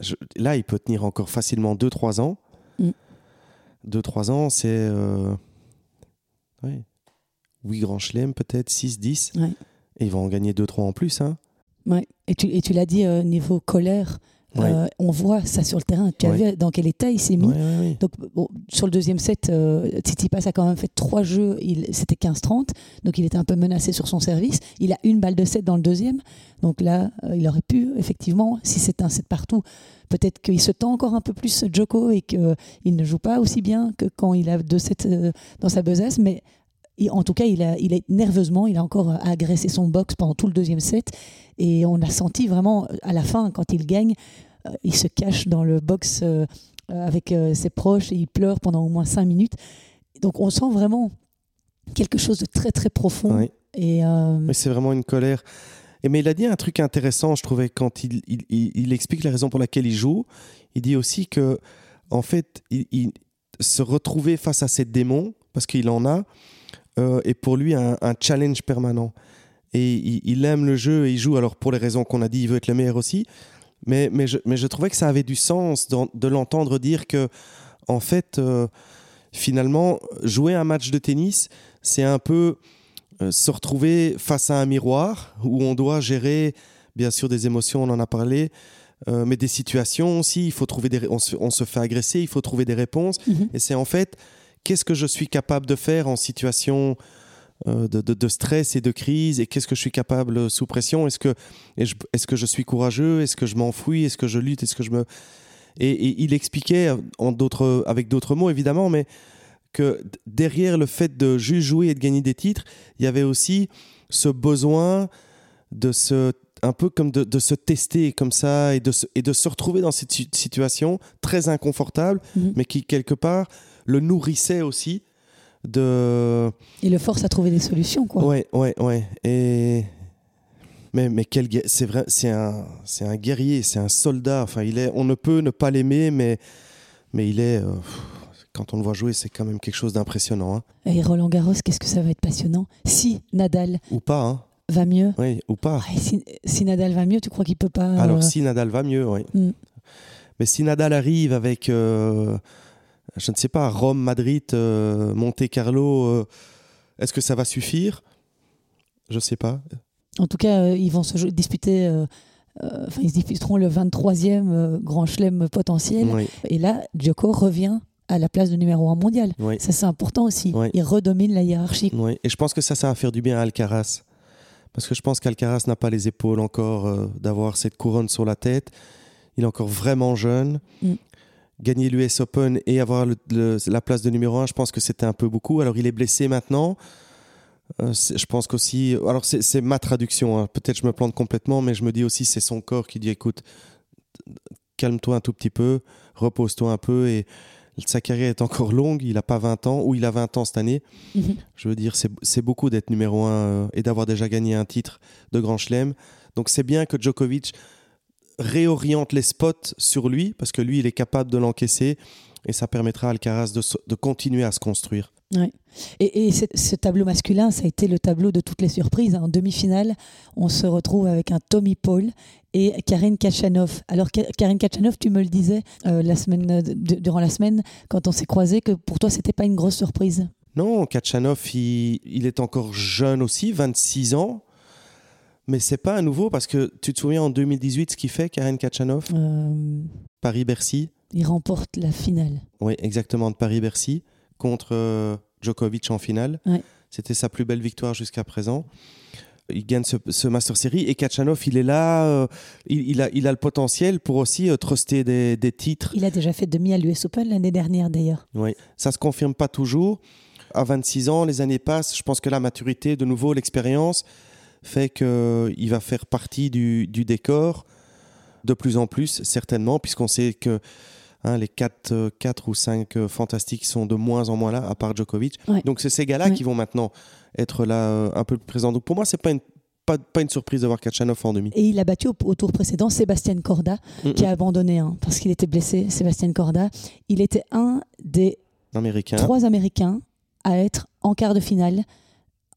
S3: Je- là, il peut tenir encore facilement 2-3 ans.
S1: Mm.
S3: 2-3 ans, c'est. Euh, ouais. 8 grands chelems, peut-être 6-10.
S1: Ouais.
S3: Et il va en gagner 2-3 en plus. Hein.
S1: Ouais. Et tu, et tu l'as dit, euh, niveau colère, Euh, on voit ça sur le terrain. Tu as vu dans quel état il s'est mis. Donc, bon, sur le deuxième set, euh, Tsitsipas a quand même fait trois jeux. Il, c'était 15-30. Donc, il était un peu menacé sur son service. Il a une balle de set dans le deuxième. Donc là, euh, il aurait pu, effectivement, si c'est un set partout, peut-être qu'il se tend encore un peu plus Joko et qu'il ne joue pas aussi bien que quand il a deux sets euh, dans sa besace. Mais en tout cas, il a, il a nerveusement, il a encore agressé son box pendant tout le deuxième set. Et on a senti vraiment, à la fin, quand il gagne, euh, il se cache dans le box euh, avec euh, ses proches et il pleure pendant au moins cinq minutes. Donc on sent vraiment quelque chose de très très profond.
S3: Ouais.
S1: Et
S3: Mais c'est vraiment une colère. Et mais il a dit un truc intéressant, je trouvais, quand il, il, il- il explique la raison pour laquelle il joue. Il dit aussi que, en fait, il, se retrouver face à ces démons, parce qu'il en a, euh, est pour lui un, un challenge permanent. Et il, il aime le jeu et il joue. Alors, pour les raisons qu'on a dit, il veut être le meilleur aussi. Mais, mais, je, mais je trouvais que ça avait du sens de l'entendre dire que, en fait, euh, finalement, jouer un match de tennis, c'est un peu euh, se retrouver face à un miroir où on doit gérer, bien sûr, des émotions, on en a parlé, euh, mais des situations aussi. Il faut trouver des, on, se, on se fait agresser, il faut trouver des réponses.
S1: Mhm.
S3: Et c'est en fait, qu'est-ce que je suis capable de faire en situation euh, de, de- de stress et de crise et qu'est-ce que je suis capable euh, sous pression? Est-ce que, est que je suis courageux? Est-ce que je m'enfuis? Est-ce que je lutte? Est-ce que je me... Et, et il expliquait, en d'autres, avec d'autres mots évidemment, mais que derrière le fait de juste jouer et de gagner des titres, il y avait aussi ce besoin de se un peu comme de, de se tester comme ça et de se, et de se retrouver dans cette si- situation très inconfortable,
S1: Mhm.
S3: mais qui quelque part le nourrissait aussi de
S1: il le force à trouver des solutions. Quoi.
S3: ouais ouais ouais et mais mais quel c'est vrai c'est un c'est un guerrier c'est un soldat enfin il est on ne peut ne pas l'aimer mais mais il est euh, quand on le voit jouer c'est quand même quelque chose d'impressionnant hein.
S1: Et Roland Garros, qu'est-ce que ça va être passionnant. Si Nadal
S3: ou pas hein.
S1: va mieux,
S3: oui ou pas
S1: si, si Nadal va mieux, tu crois qu'il peut pas. euh,
S3: Alors, si Nadal va mieux, oui.
S1: Mm.
S3: Mais si Nadal arrive avec, euh, je ne sais pas, Rome, Madrid, euh, Monte Carlo, euh, est-ce que ça va suffire? Je ne sais pas.
S1: En tout cas, euh, ils vont se disputer. Enfin, ils se disputeront le 23e euh, Grand Chelem potentiel.
S3: Oui,
S1: Et là, Djoko revient à la place de numéro 1 mondial.
S3: oui,
S1: Ça, c'est important aussi. Il redomine la hiérarchie.
S3: Et je pense que ça, ça va faire du bien à Alcaraz. Parce que je pense qu'Alcaraz n'a pas les épaules encore d'avoir cette couronne sur la tête. Il est encore vraiment jeune.
S1: Mm.
S3: Gagner l'US Open et avoir le- le- la place de numéro 1, je pense que c'était un peu beaucoup. Alors, il est blessé maintenant. Euh, je pense qu'aussi. Alors, c'est ma traduction. hein. Peut-être je me plante complètement, mais je me dis aussi c'est son corps qui dit écoute, calme-toi un tout petit peu, repose-toi un peu. Et sa carrière est encore longue. Il n'a pas 20 ans, ou il a 20 ans cette année.
S1: Mhm.
S3: Je veux dire, c'est c'est beaucoup d'être numéro 1 et d'avoir déjà gagné un titre de Grand Chelem. Donc, c'est bien que Djokovic réoriente les spots sur lui, parce que lui, il est capable de l'encaisser. Et ça permettra à Alcaraz de, de continuer à se construire.
S1: Ouais. Et, et ce, tableau masculin, ça a été le tableau de toutes les surprises. En demi-finale, on se retrouve avec un Tommy Paul et Karine Kachanov. Alors, Ka- Karine Kachanov, tu me le disais euh, la semaine, euh, de- durant la semaine, quand on s'est croisés, que pour toi, c'était pas une grosse surprise?
S3: Non, Kachanov, il, il est encore jeune aussi, 26 ans. Mais c'est pas un nouveau parce que tu te souviens en 2018 ce qu'il fait, Karen Kachanov?
S1: Euh,
S3: Paris-Bercy
S1: il remporte la finale.
S3: Oui, exactement, de Paris-Bercy contre euh, Djokovic en finale.
S1: Ouais.
S3: C'était sa plus belle victoire jusqu'à présent. il gagne ce, ce Master Series et Kachanov, il est là, euh, il, il a, il a le potentiel pour aussi truster des, des titres.
S1: Il a déjà fait demi à l'US Open l'année dernière d'ailleurs.
S3: Oui, ça se confirme pas toujours. À 26 ans, les années passent. Je pense que la maturité, de nouveau, l'expérience fait qu'il va faire partie du, du décor de plus en plus, certainement, puisqu'on sait que hein, les 4, quatre ou 5 fantastiques sont de moins en moins là, à part Djokovic.
S1: Ouais.
S3: Donc c'est ces gars-là
S1: Ouais.
S3: qui vont maintenant être là euh, un peu plus présents. Donc pour moi, c'est pas une, pas, pas une surprise d'avoir Kachanov en demi.
S1: Et il a battu au, au tour précédent Sébastien Corda,
S3: Mm,
S1: qui a abandonné hein, parce qu'il était blessé. Sébastien Corda, il était un des
S3: Américain.
S1: trois Américains à être en quart de finale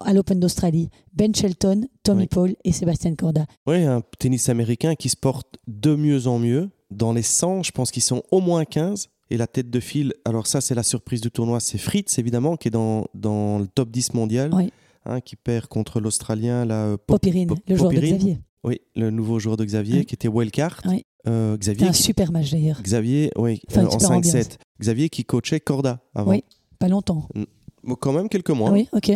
S1: à l'Open d'Australie. Ben Shelton, Tommy
S3: Oui.
S1: Paul et Sébastien Corda.
S3: Oui, un tennis américain qui se porte de mieux en mieux. Dans les 100, je pense qu'ils sont au moins 15. Et la tête de file, alors ça, c'est la surprise du tournoi, c'est Fritz, évidemment, qui est dans, dans le top 10 mondial,
S1: Oui.
S3: hein, qui perd contre l'Australien, là, euh, Pop-
S1: Popirine,
S3: Pop-
S1: le joueur de
S3: Popirine.
S1: Xavier.
S3: Oui, le nouveau joueur de Xavier,
S1: Oui.
S3: qui était wildcard. Euh, Xavier,
S1: un
S3: qui-
S1: super match d'ailleurs.
S3: Xavier, oui,
S1: Enfin,
S3: euh, en
S1: super
S3: 5-7. Xavier qui coachait Corda avant.
S1: Oui. Pas longtemps.
S3: Quand même quelques mois.
S1: Ah oui, ok.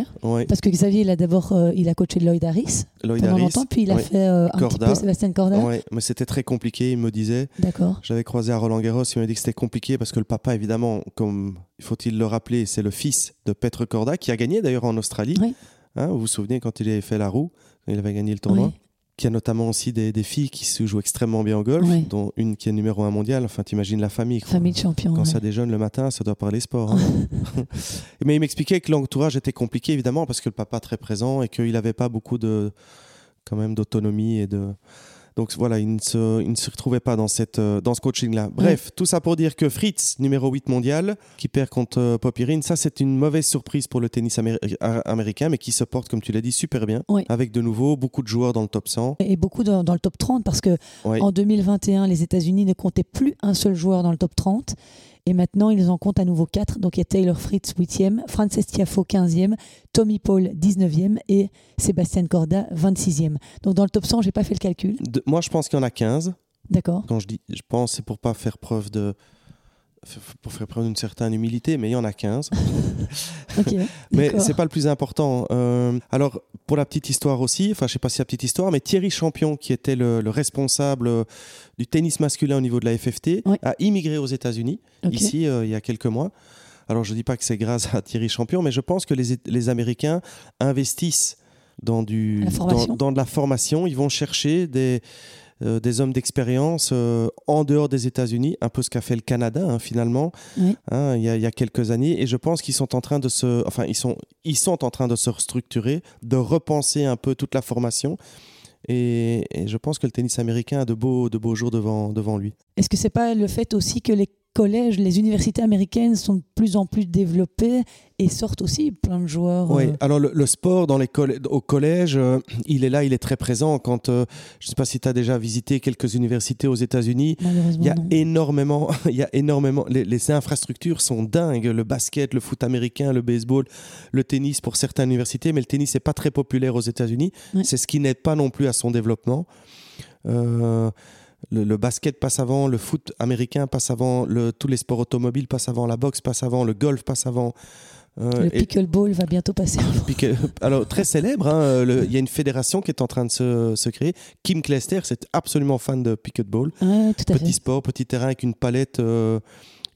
S1: Parce que Xavier, il a d'abord euh, il a coaché Lloyd Harris
S3: Lloyd
S1: pendant
S3: Harris.
S1: longtemps, puis il a
S3: oui.
S1: fait euh, un petit
S3: Corda.
S1: peu Sébastien Corda.
S3: Ouais, mais c'était très compliqué, il me disait.
S1: D'accord.
S3: J'avais croisé à Roland Garros, il m'a dit que c'était compliqué parce que le papa, évidemment, comme faut-il le rappeler, c'est le fils de Petr Korda qui a gagné d'ailleurs en Australie.
S1: Oui.
S3: Hein, vous vous souvenez quand il avait fait la roue, il avait gagné le tournoi
S1: Oui.
S3: Qui a notamment aussi des, des filles qui se jouent extrêmement bien au golf, dont une qui est numéro un mondial. Enfin, t'imagines la famille. quoi.
S1: Famille de champions.
S3: Quand
S1: ouais.
S3: ça déjeune le matin, ça doit parler sport. hein. Mais il m'expliquait que l'entourage était compliqué, évidemment, parce que le papa très présent et qu'il n'avait pas beaucoup de, quand même, d'autonomie et de. Donc voilà, il ne se, il ne se retrouvait pas dans, cette, euh, dans ce coaching-là. Bref, tout ça pour dire que Fritz, numéro 8 mondial, qui perd contre euh, Popirine, ça c'est une mauvaise surprise pour le tennis améri- euh, américain, mais qui se porte, comme tu l'as dit, super bien.
S1: Oui.
S3: Avec de nouveau beaucoup de joueurs dans le top 100.
S1: Et beaucoup dans, dans le top 30 parce que
S3: Oui.
S1: en 2021, les États-Unis ne comptaient plus un seul joueur dans le top 30. Et maintenant, ils en comptent à nouveau 4. Donc il y a Taylor Fritz 8e, Frances Tiafoe 15e, Tommy Paul 19e et Sébastien Corda 26e. Donc dans le top 100, j'ai pas fait le calcul.
S3: De- moi, je pense qu'il y en a 15.
S1: D'accord.
S3: Quand je dis je pense, c'est pour pas faire preuve de. Pour faire preuve d'une certaine humilité, mais il y en a 15.
S1: Ok.
S3: Mais c'est pas le plus important. Euh, alors, pour la petite histoire aussi, enfin, je sais pas si la petite histoire, mais Thierry Champion, qui était le, le responsable euh, du tennis masculin au niveau de la FFT, a immigré aux États-Unis, ici, euh, il y a quelques mois. Alors, je dis pas que c'est grâce à Thierry Champion, mais je pense que les, les Américains investissent dans, du, dans, dans de la formation. Ils vont chercher des, euh, des hommes d'expérience euh, en dehors des États-Unis, un peu ce qu'a fait le Canada hein, finalement,
S1: Oui.
S3: hein, il, y a, il y a quelques années. Et je pense qu'ils sont en train de se, enfin, ils sont, ils sont en train de se restructurer, de repenser un peu toute la formation. Et, et je pense que le tennis américain a de beaux, de beaux jours devant, devant lui.
S1: Est-ce que c'est pas le fait aussi que les collèges, les universités américaines sont de plus en plus développées et sortent aussi plein de joueurs
S3: Oui,
S1: euh,
S3: alors le, le sport dans les coll- au collège, euh, il est là, il est très présent. Quand, euh, je ne sais pas si tu as déjà visité quelques universités aux États-Unis,
S1: Malheureusement,
S3: il y a
S1: non.
S3: énormément, il y a énormément, les, les infrastructures sont dingues. Le basket, le foot américain, le baseball, le tennis pour certaines universités, mais le tennis n'est pas très populaire aux États-Unis.
S1: Ouais.
S3: C'est ce qui n'aide pas non plus à son développement. Euh, le, le basket passe avant, le foot américain passe avant, le, tous les sports automobiles passent avant, la boxe passe avant, le golf passe avant. Euh,
S1: Le
S3: et-
S1: pickleball va bientôt passer.
S3: Pique- Alors, très célèbre, hein, le- il y a une fédération qui est en train de se, se créer. Kim Clijsters c'est absolument fan de pickleball.
S1: Ouais, tout à
S3: Petit
S1: fait.
S3: sport, petit terrain avec une palette. euh,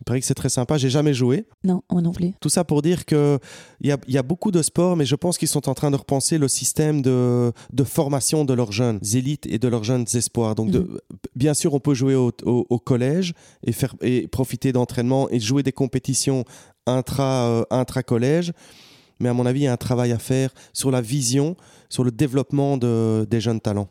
S3: il paraît que c'est très sympa. J'ai jamais joué.
S1: Non, moi non plus.
S3: Tout ça pour dire qu'il y a, y a beaucoup de sports, mais je pense qu'ils sont en train de repenser le système de, de formation de leurs jeunes élites et de leurs jeunes espoirs. Donc, de-
S1: Mhm.
S3: bien sûr, on peut jouer au, au- au collège et, faire, et profiter d'entraînement et jouer des compétitions intra, euh, intra-collège. Mais à mon avis, il y a un travail à faire sur la vision, sur le développement de- des jeunes talents.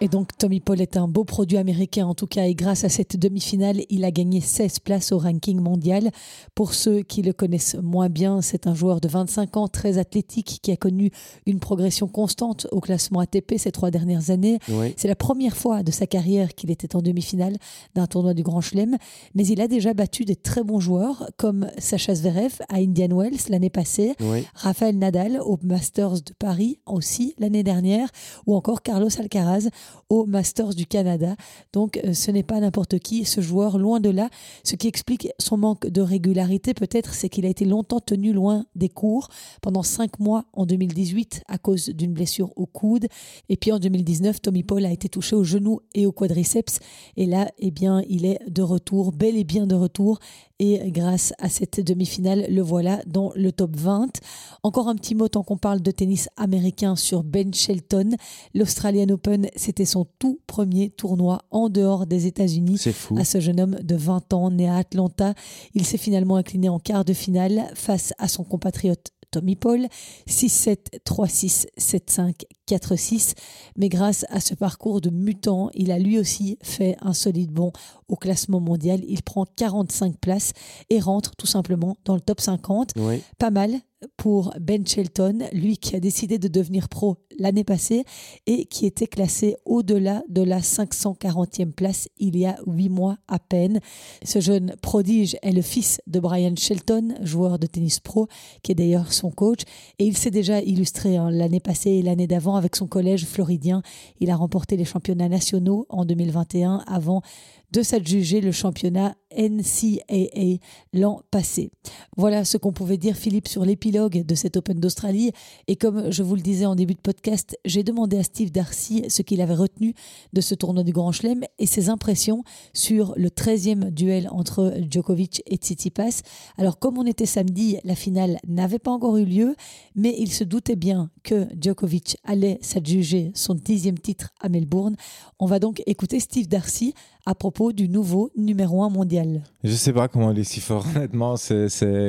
S1: Et donc Tommy Paul est un beau produit américain en tout cas et grâce à cette demi-finale, il a gagné 16 places au ranking mondial. Pour ceux qui le connaissent moins bien, c'est un joueur de 25 ans, très athlétique, qui a connu une progression constante au classement ATP ces trois dernières années.
S3: Oui.
S1: C'est la première fois de sa carrière qu'il était en demi-finale d'un tournoi du Grand Chelem, mais il a déjà battu des très bons joueurs comme Sacha Zverev à Indian Wells l'année passée,
S3: Oui.
S1: Raphaël Nadal au Masters de Paris aussi l'année dernière, ou encore Carlos Alcaraz au Masters du Canada. Donc euh, ce n'est pas n'importe qui, ce joueur, loin de là. Ce qui explique son manque de régularité peut-être, c'est qu'il a été longtemps tenu loin des cours, pendant cinq mois en 2018 à cause d'une blessure au coude. Et puis en 2019, Tommy Paul a été touché au genou et au quadriceps. Et là, eh bien, il est de retour, bel et bien de retour. Et grâce à cette demi-finale, le voilà dans le top 20. Encore un petit mot tant qu'on parle de tennis américain sur Ben Shelton. L'Australian Open, c'était son tout premier tournoi en dehors des États-Unis.
S3: C'est fou.
S1: À ce jeune homme de 20 ans, né à Atlanta. Il s'est finalement incliné en quart de finale face à son compatriote Tommy Paul, 6-7, 3-6, 7-5, 4-6. Mais grâce à ce parcours de mutant, il a lui aussi fait un solide bond au classement mondial. Il prend 45 places et rentre tout simplement dans le top 50.
S3: Oui.
S1: Pas mal pour Ben Shelton, lui qui a décidé de devenir pro l'année passée et qui était classé au-delà de la 540e place il y a huit mois à peine. Ce jeune prodige est le fils de Brian Shelton, joueur de tennis pro, qui est d'ailleurs son coach, et il s'est déjà illustré hein, l'année passée et l'année d'avant avec son collège floridien. Il a remporté les championnats nationaux en 2021 avant de s'adjuger le championnat NCAA l'an passé. Voilà ce qu'on pouvait dire, Philippe, sur l'épilogue de cet Open d'Australie. Et comme je vous le disais en début de podcast, j'ai demandé à Steve Darcy ce qu'il avait retenu de ce tournoi du Grand Chelem et ses impressions sur le 13e duel entre Djokovic et Tsitsipas. Alors, comme on était samedi, la finale n'avait pas encore eu lieu, mais il se doutait bien que Djokovic allait s'adjuger son dixième titre à Melbourne. On va donc écouter Steve Darcy à propos du nouveau numéro 1 mondial.
S4: Je sais pas comment il est si fort, honnêtement. C'est,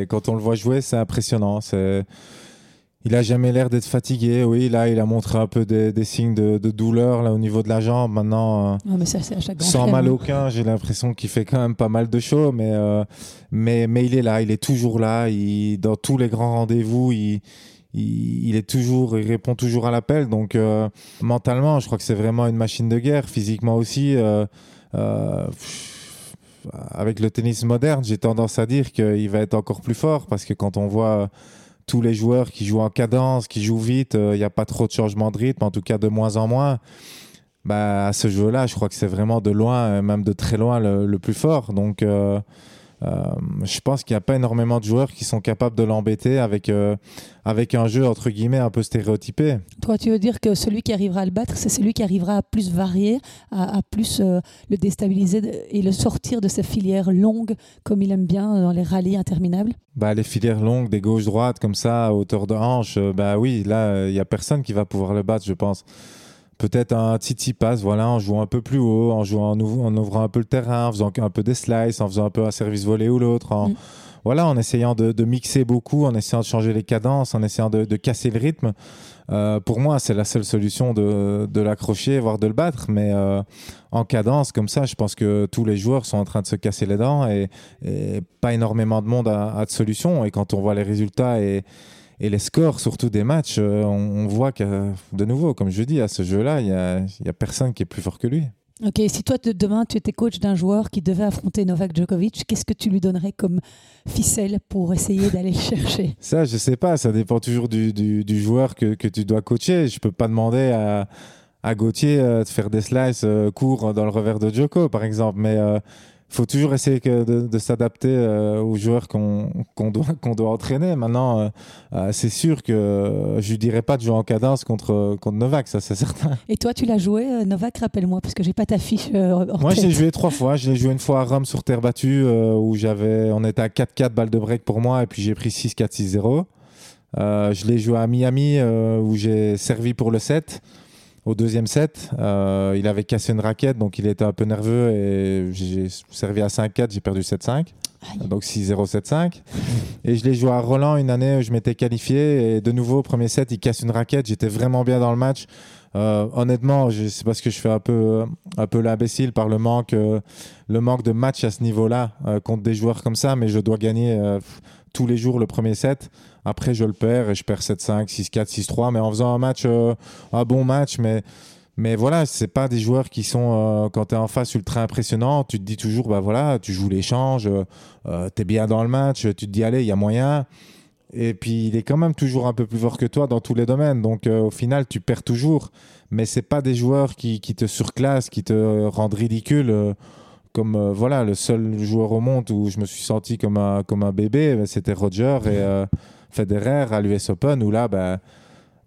S4: Quand on le voit jouer, c'est impressionnant. C'est... Il a jamais l'air d'être fatigué. Oui, là, il a montré un peu des, des signes de, de douleur là, au niveau de la jambe. Maintenant, euh,
S1: Ah, mais ça, c'est à chaque Grand
S4: sans mal aucun, j'ai l'impression qu'il fait quand même pas mal de. Mais, euh, mais, mais il est là, il est toujours là. Il, dans tous les grands rendez-vous, il, il, il est toujours, il répond toujours à l'appel. Donc, euh, mentalement, je crois que c'est vraiment une machine de guerre. Physiquement aussi. euh, pff, avec le tennis moderne, j'ai tendance à dire qu'il va être encore plus fort parce que quand on voit tous les joueurs qui jouent en cadence, qui jouent vite, euh, il n'y a pas trop de changement de rythme, en tout cas de moins en moins. Bah, à ce jeu-là, je crois que c'est vraiment de loin, euh, même de très loin, le, plus fort. Donc, euh, euh, je pense qu'il n'y a pas énormément de joueurs qui sont capables de l'embêter avec, euh, avec un jeu, entre guillemets, un peu stéréotypé.
S1: Toi, tu veux dire que celui qui arrivera à le battre, c'est celui qui arrivera à plus varier, à, à plus euh, le déstabiliser et le sortir de sa filière longue, comme il aime bien dans les rallyes interminables?
S4: Bah, les filières longues, des gauches-droites, comme ça, à hauteur de hanche, euh, bah oui, là, il n'y a personne qui va pouvoir le battre, je pense. Peut-être un Titi passe, voilà, en jouant un peu plus haut, en, jouant, en, ouv- en ouvrant un peu le terrain, en faisant un peu des slices, en faisant un peu un service volé ou l'autre, en,
S1: Mm.
S4: voilà, en essayant de, de mixer beaucoup, en essayant de changer les cadences, en essayant de, de casser le rythme. Euh, pour moi, c'est la seule solution de, de l'accrocher, voire de le battre. Mais euh, en cadence, comme ça, je pense que tous les joueurs sont en train de se casser les dents et, et pas énormément de monde a, a de solution. Et quand on voit les résultats et, et les scores, surtout des matchs, euh, on, on voit que, de nouveau, comme je dis, à ce jeu-là, il n'y a, y a personne qui est plus fort que lui.
S1: Ok, si toi, de- demain, tu étais coach d'un joueur qui devait affronter Novak Djokovic, qu'est-ce que tu lui donnerais comme ficelle pour essayer d'aller le chercher?
S4: Ça, je sais pas. Ça dépend toujours du, du- du joueur que, que tu dois coacher. Je peux pas demander à, à Gauthier euh, de faire des slices euh, courts dans le revers de Djoko, par exemple. Mais faut toujours essayer que de, de s'adapter euh, aux joueurs qu'on qu'on doit, qu'on doit entraîner. Maintenant, euh, euh, c'est sûr que je lui dirais pas de jouer en cadence contre, contre Novak, ça c'est certain.
S1: Et toi, tu l'as joué, Novak, rappelle-moi, parce que j'ai pas ta fiche en
S4: Moi, l'ai joué trois fois. Je l'ai joué une fois à Rome sur terre battue où j'avais, on était à 4-4 balles de break pour moi et puis j'ai pris 6-4-6-0. Euh, je l'ai joué à Miami où j'ai servi pour le 7 au deuxième set. Euh, il avait cassé une raquette donc il était un peu nerveux et j'ai servi à 5-4, j'ai perdu 7-5.
S1: Aïe.
S4: Donc 6-0, 7-5. Et je l'ai joué à Roland une année où je m'étais qualifié. Et de nouveau, au premier set, il casse une raquette. J'étais vraiment bien dans le match. Euh, honnêtement, je- c'est parce que je fais un peu, un peu l'imbécile par le manque, euh, le manque de match à ce niveau-là euh, contre des joueurs comme ça. Mais je dois gagner tous les jours le premier set. Après, je le perds et je perds 7-5, 6-4, 6-3. Mais en faisant un match, euh, un bon match, mais. Mais voilà, c'est pas des joueurs qui sont, euh, quand tu es en face, ultra impressionnants. Tu te dis toujours, bah voilà, tu joues l'échange, euh, tu es bien dans le match, tu te dis, allez, il y a moyen. Et puis, il est quand même toujours un peu plus fort que toi dans tous les domaines. Donc, euh, au final, tu perds toujours. Mais c'est pas des joueurs qui, qui, te surclassent, qui te rendent ridicule. Euh, comme euh, voilà, le seul joueur au monde où je me suis senti comme un, comme un bébé, ben, c'était Roger et Federer à l'US Open, où là, ben,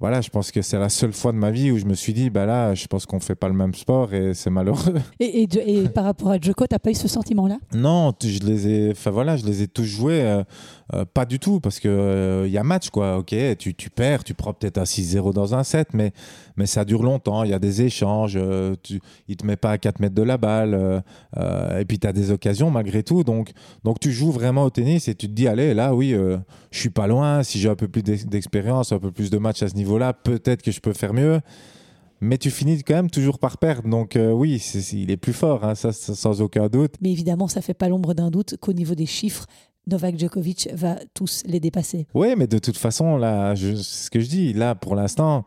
S4: voilà, je pense que c'est la seule fois de ma vie où je me suis dit, bah là, je pense qu'on fait pas le même sport et c'est malheureux.
S1: Et, et, par rapport à Djoko, t'as pas eu ce sentiment-là?
S4: Non, je les ai, enfin voilà, je les ai tous joués, euh, euh, pas du tout, parce que il euh, y a match quoi. Ok, tu, tu perds, tu prends peut-être un 6-0 dans un set, mais mais ça dure longtemps. Il y a des échanges, tu, il te met pas à 4 mètres de la balle, et puis tu as des occasions malgré tout. Donc donc tu joues vraiment au tennis et tu te dis, allez, là, oui, je suis pas loin. Si j'ai un peu plus d'expérience, un peu plus de match à ce niveau là peut-être que je peux faire mieux. Mais tu finis quand même toujours par perdre. Donc euh, oui, il est plus fort, hein, ça, sans aucun doute.
S1: Mais évidemment, ça fait pas l'ombre d'un doute qu'au niveau des chiffres, Novak Djokovic va tous les dépasser.
S4: Oui, mais de toute façon, là, je, ce que je dis, là, pour l'instant,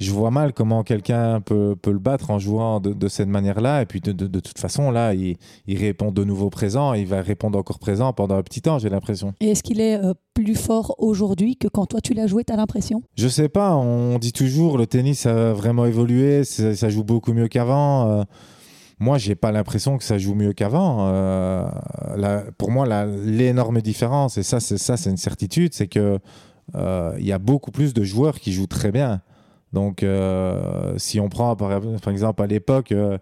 S4: je vois mal comment quelqu'un peut, peut, le battre en jouant de, de cette manière-là. Et puis de, de, de, toute façon, là, il, il, répond de nouveau présent. Il va répondre encore présent pendant un petit temps, j'ai l'impression.
S1: Et est-ce qu'il est, euh, plus fort aujourd'hui que quand toi tu l'as joué, tu as l'impression?
S4: Je sais pas. On dit toujours le tennis a vraiment évolué. Ça, joue beaucoup mieux qu'avant. Euh, moi, j'ai pas l'impression que ça joue mieux qu'avant. Euh, pour moi, l'énorme différence, et ça, c'est une certitude, c'est que il y a beaucoup plus de joueurs qui jouent très bien. Donc, euh, si on prend par, exemple à l'époque, euh,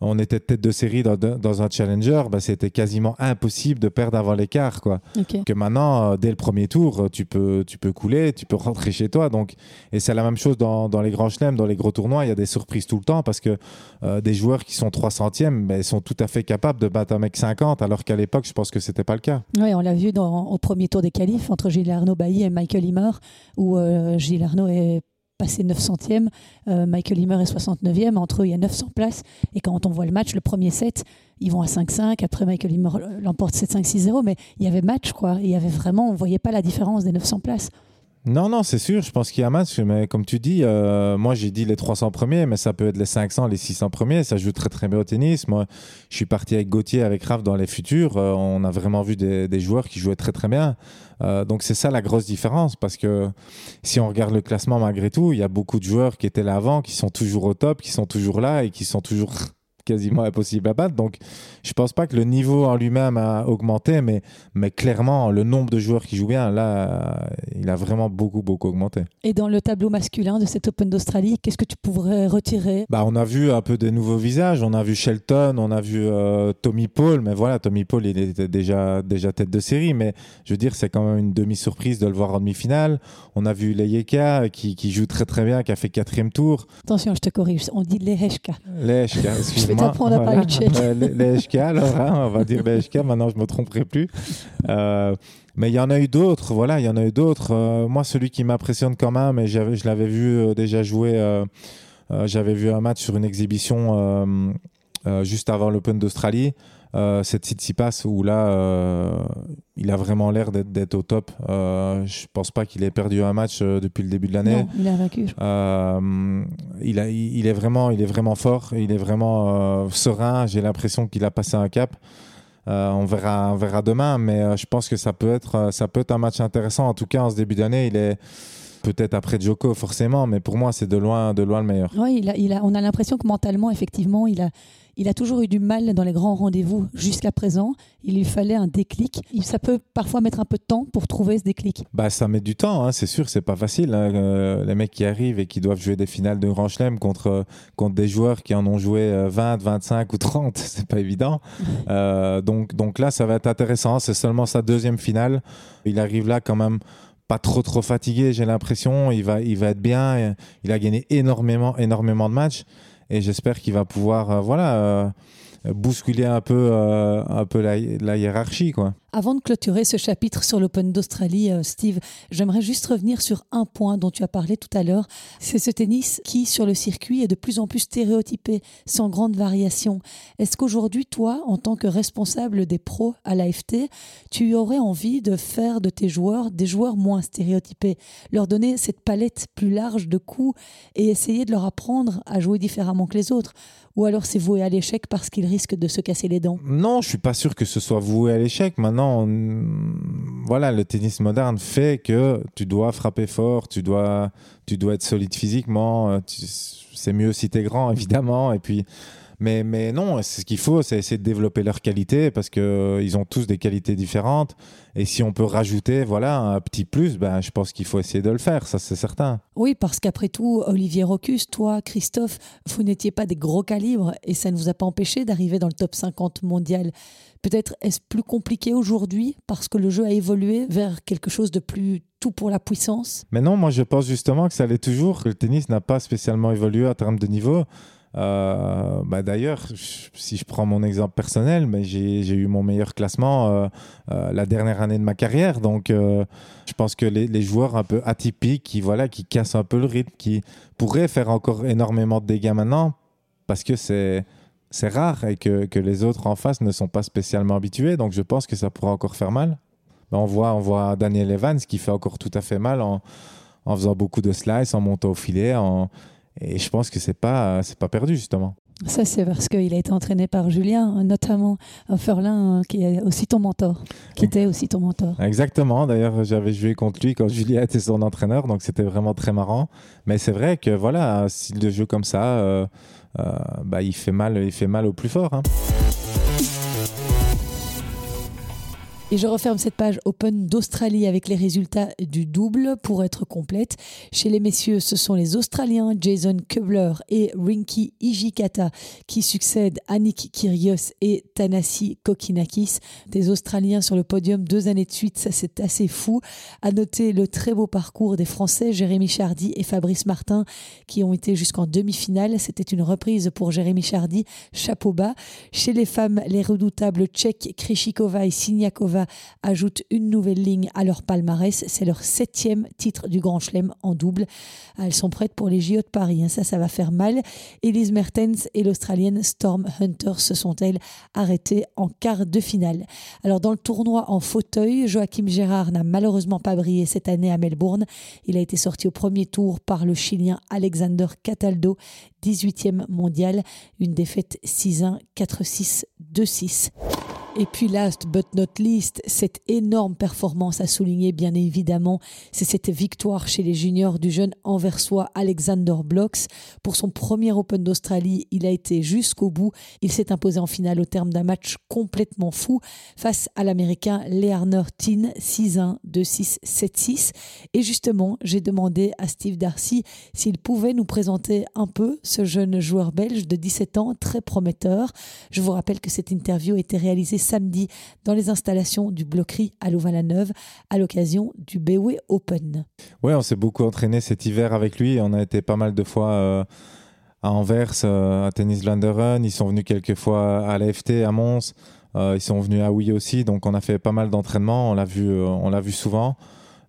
S4: on était tête de série dans, un challenger, bah, c'était quasiment impossible de perdre avant l'écart. Quoi. Que maintenant, euh, dès le premier tour, tu peux, tu peux couler, tu peux rentrer chez toi. Donc, et c'est la même chose dans, les grands chelems, dans les gros tournois, il y a des surprises tout le temps parce que des joueurs qui sont 300e bah, sont tout à fait capables de battre un mec 50, alors qu'à l'époque, je pense que c'était pas le cas.
S1: Oui, on l'a vu dans, au premier tour des qualifs entre Gilles Arnaud Bailly et Michael Himmer, où Gilles Arnaud est passé 900e, euh, Michael Himmer est 69e, entre eux il y a 900 places, et quand on voit le match, le premier set, ils vont à 5-5, après Michael Himmer l'emporte 7-5-6-0, mais il y avait match, quoi, il y avait vraiment, on ne voyait pas la différence des 900 places.
S4: Non, non, c'est sûr. Je pense qu'il y a match. Mais comme tu dis, euh, moi, j'ai dit les 300 premiers, mais ça peut être les 500, les 600 premiers. Ça joue très, très bien au tennis. Moi, je suis parti avec Gauthier, avec Raph dans les futurs. Euh, on a vraiment vu des, joueurs qui jouaient très, très bien. Euh, donc, c'est ça la grosse différence. Parce que si on regarde le classement, malgré tout, il y a beaucoup de joueurs qui étaient là avant, qui sont toujours au top, qui sont toujours là et qui sont toujours quasiment impossible à battre. Donc, je pense pas que le niveau en lui-même a augmenté, mais, mais clairement, le nombre de joueurs qui jouent bien, là, il a vraiment beaucoup, beaucoup augmenté.
S1: Et dans le tableau masculin de cet Open d'Australie, qu'est-ce que tu pourrais retirer?
S4: Bah, On a vu un peu des nouveaux visages. On a vu Shelton, on a vu euh, Tommy Paul, mais voilà, Tommy Paul, il était déjà, déjà tête de série, mais je veux dire, c'est quand même une demi-surprise de le voir en demi-finale. On a vu Leyeka qui, qui joue très, très bien, qui a fait quatrième tour.
S1: Attention, je te corrige, on dit Leheshka.
S4: Leheshka, excuse-moi les, HK, alors, hein, on va dire les HK, maintenant je ne me tromperai plus. Euh, mais il y en a eu d'autres, voilà, il y en a eu d'autres. Euh, moi, celui qui m'impressionne quand même, et je l'avais vu euh, déjà jouer, j'avais vu un match sur une exhibition juste avant l'Open d'Australie. Euh, cette Tsitsipas où là, euh, il a vraiment l'air d'être au top. Euh, je pense pas qu'il ait perdu un match euh, depuis le début de l'année.
S1: il a vaincu.
S4: il, a, il, est vraiment, il est vraiment fort. Il est vraiment serein. J'ai l'impression qu'il a passé un cap. on, verra, on verra demain, mais je pense que ça peut, être, ça peut être un match intéressant. En tout cas, en ce début d'année, il est peut-être après Joko forcément, mais pour moi c'est de loin, de loin le meilleur.
S1: Oui, il a, il a, on a l'impression que mentalement, effectivement, il a, il a toujours eu du mal dans les grands rendez-vous jusqu'à présent. Il lui fallait un déclic. Ça peut parfois mettre un peu de temps pour trouver ce déclic.
S4: Bah, ça met du temps, hein, c'est sûr, c'est pas facile. Hein. Euh, les mecs qui arrivent et qui doivent jouer des finales de Grand Chelem contre, contre des joueurs qui en ont joué 20, euh, 25 ou 30, c'est pas évident. Euh, donc, donc là, ça va être intéressant. C'est seulement sa deuxième finale. Il arrive là quand même pas trop trop fatigué, j'ai l'impression. Il va, il va être bien. Il a gagné énormément, énormément de matchs et j'espère qu'il va pouvoir, euh, voilà euh, bousculer un peu, euh, un peu la, la, hiérarchie. Quoi.
S1: Avant de clôturer ce chapitre sur l'Open d'Australie, euh, Steve, j'aimerais juste revenir sur un point dont tu as parlé tout à l'heure. C'est ce tennis qui, sur le circuit, est de plus en plus stéréotypé, sans grande variation. Est-ce qu'aujourd'hui, toi, en tant que responsable des pros à l'AFT, tu aurais envie de faire de tes joueurs des joueurs moins stéréotypés, leur donner cette palette plus large de coups et essayer de leur apprendre à jouer différemment que les autres? Ou alors c'est voué à l'échec parce qu'ils risquent de se casser les dents?
S4: Non, je suis pas sûr que ce soit voué à l'échec. Maintenant, voilà, le tennis moderne fait que tu dois frapper fort, tu dois, tu dois être solide physiquement. C'est mieux si tu es grand, évidemment. Et puis, mais, mais non, ce qu'il faut, c'est essayer de développer leurs qualités parce qu'ils euh, ont tous des qualités différentes. Et si on peut rajouter voilà, un petit plus, ben, je pense qu'il faut essayer de le faire, ça c'est certain.
S1: Oui, parce qu'après tout, Olivier Rocus, toi, Christophe, vous n'étiez pas des gros calibres et ça ne vous a pas empêché d'arriver dans le top 50 mondial. Peut-être est-ce plus compliqué aujourd'hui parce que le jeu a évolué vers quelque chose de plus tout pour la puissance?
S4: Mais non, moi je pense justement que ça allait toujours, que le tennis n'a pas spécialement évolué en termes de niveau. Euh, bah D'ailleurs, si je prends mon exemple personnel, j'ai eu mon meilleur classement euh, euh, la dernière année de ma carrière. Donc, je pense que les, joueurs un peu atypiques, qui, voilà, qui cassent un peu le rythme, qui pourraient faire encore énormément de dégâts maintenant, parce que c'est rare et que, les autres en face ne sont pas spécialement habitués. Donc, je pense que ça pourra encore faire mal. on, voit, on voit Daniel Evans qui fait encore tout à fait mal en, en faisant beaucoup de slices, en montant au filet, en et je pense que c'est pas c'est pas perdu justement.
S1: Ça, c'est parce qu'il a été entraîné par Julien, notamment Ferlin, qui est aussi ton mentor, qui était aussi ton mentor.
S4: Exactement. D'ailleurs, j'avais joué contre lui quand Julien était son entraîneur, donc c'était vraiment très marrant. Mais c'est vrai que voilà, style de jeu comme ça, euh, euh, bah, il fait mal, il fait mal au plus fort. Hein.
S1: Et je referme cette page Open d'Australie avec les résultats du double pour être complète. Chez les messieurs, ce sont les Australiens Jason Kubler et Rinky Ijikata qui succèdent à Nick et Tanasi Kokinakis. Des Australiens sur le podium deux années de suite, ça c'est assez fou. À noter le très beau parcours des Français Jérémy Chardy et Fabrice Martin qui ont été jusqu'en demi-finale. C'était une reprise pour Jérémy Chardy, chapeau bas. Chez les femmes, les redoutables tchèques Krishikova et Siniakova ajoute une nouvelle ligne à leur palmarès. C'est leur septième titre du Grand Chelem en double. Elles sont prêtes pour les JO de Paris. Hein. Ça, ça va faire mal. Elise Mertens et l'Australienne Storm Hunter se sont-elles arrêtées en quart de finale. Alors, dans le tournoi en fauteuil, Joachim Gérard n'a malheureusement pas brillé cette année à Melbourne. Il a été sorti au premier tour par le Chilien Alexander Cataldo, 18e mondial. Une défaite 6-1, 4-6, 2-6. Et puis last but not least, cette énorme performance à souligner bien évidemment, c'est cette victoire chez les juniors du jeune anversois Alexander Blocks. Pour son premier Open d'Australie, il a été jusqu'au bout. Il s'est imposé en finale au terme d'un match complètement fou face à l'américain Learner Tin 6-1, 2-6, 7-6. Et justement, j'ai demandé à Steve Darcy s'il pouvait nous présenter un peu ce jeune joueur belge de 17 ans très prometteur. Je vous rappelle que cette interview a été réalisée samedi dans les installations du Bloquerie à Louvain-la-Neuve à l'occasion du BW Open.
S4: Oui, on s'est beaucoup entraîné cet hiver avec lui. On a été pas mal de fois euh, à Anvers, euh, à Tennis Landeren. Ils sont venus quelques fois à l'AFT, à Mons. Euh, ils sont venus à Oui aussi. Donc on a fait pas mal d'entraînements. On l'a vu, vu souvent.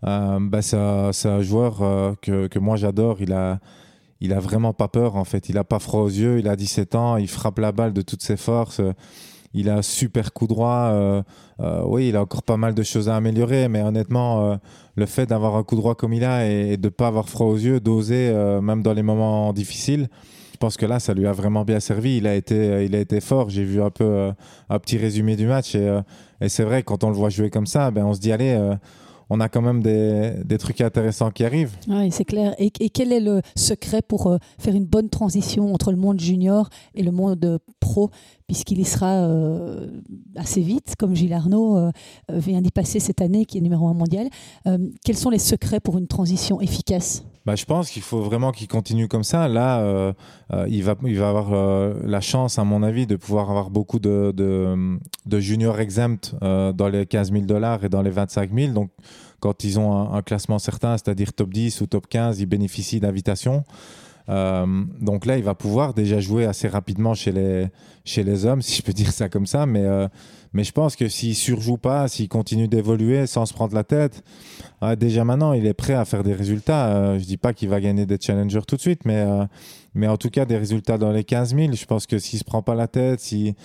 S4: Bah, c'est un joueur que, que, moi j'adore. Il a, il a vraiment pas peur en fait. Il a pas froid aux yeux. Il a 17 ans. Il frappe la balle de toutes ses forces. Il a un super coup droit. Euh, euh, oui, il a encore pas mal de choses à améliorer, mais honnêtement, euh, le fait d'avoir un coup droit comme il a et, de ne pas avoir froid aux yeux, d'oser, même dans les moments difficiles, je pense que là, ça lui a vraiment bien servi. Il a été, il a été fort. J'ai vu un peu un petit résumé du match et, et c'est vrai, quand on le voit jouer comme ça, ben, on se dit, allez on a quand même des, des, trucs intéressants qui arrivent.
S1: Oui, c'est clair. Et, quel est le secret pour faire une bonne transition entre le monde junior et le monde pro, puisqu'il y sera euh, assez vite, comme Gilles Arnaud euh, vient d'y passer cette année, qui est numéro un mondial. quels sont les secrets pour une transition efficace?
S4: Bah, je pense qu'il faut vraiment qu'il continue comme ça. Là, il, va, il va avoir la chance, à mon avis, de pouvoir avoir beaucoup de, juniors exempt dans les 15 000 dollars et dans les 25 000. Donc, quand ils ont un, classement certain, c'est-à-dire top 10 ou top 15, ils bénéficient d'invitations. Euh, donc là, il va pouvoir déjà jouer assez rapidement chez les, hommes, si je peux dire ça comme ça. Mais, euh, mais je pense que s'il surjoue pas, s'il continue d'évoluer sans se prendre la tête, euh, déjà maintenant, il est prêt à faire des résultats. je dis pas qu'il va gagner des challengers tout de suite, mais, en tout cas, des résultats dans les 15 000. Je pense que s'il se prend pas la tête, si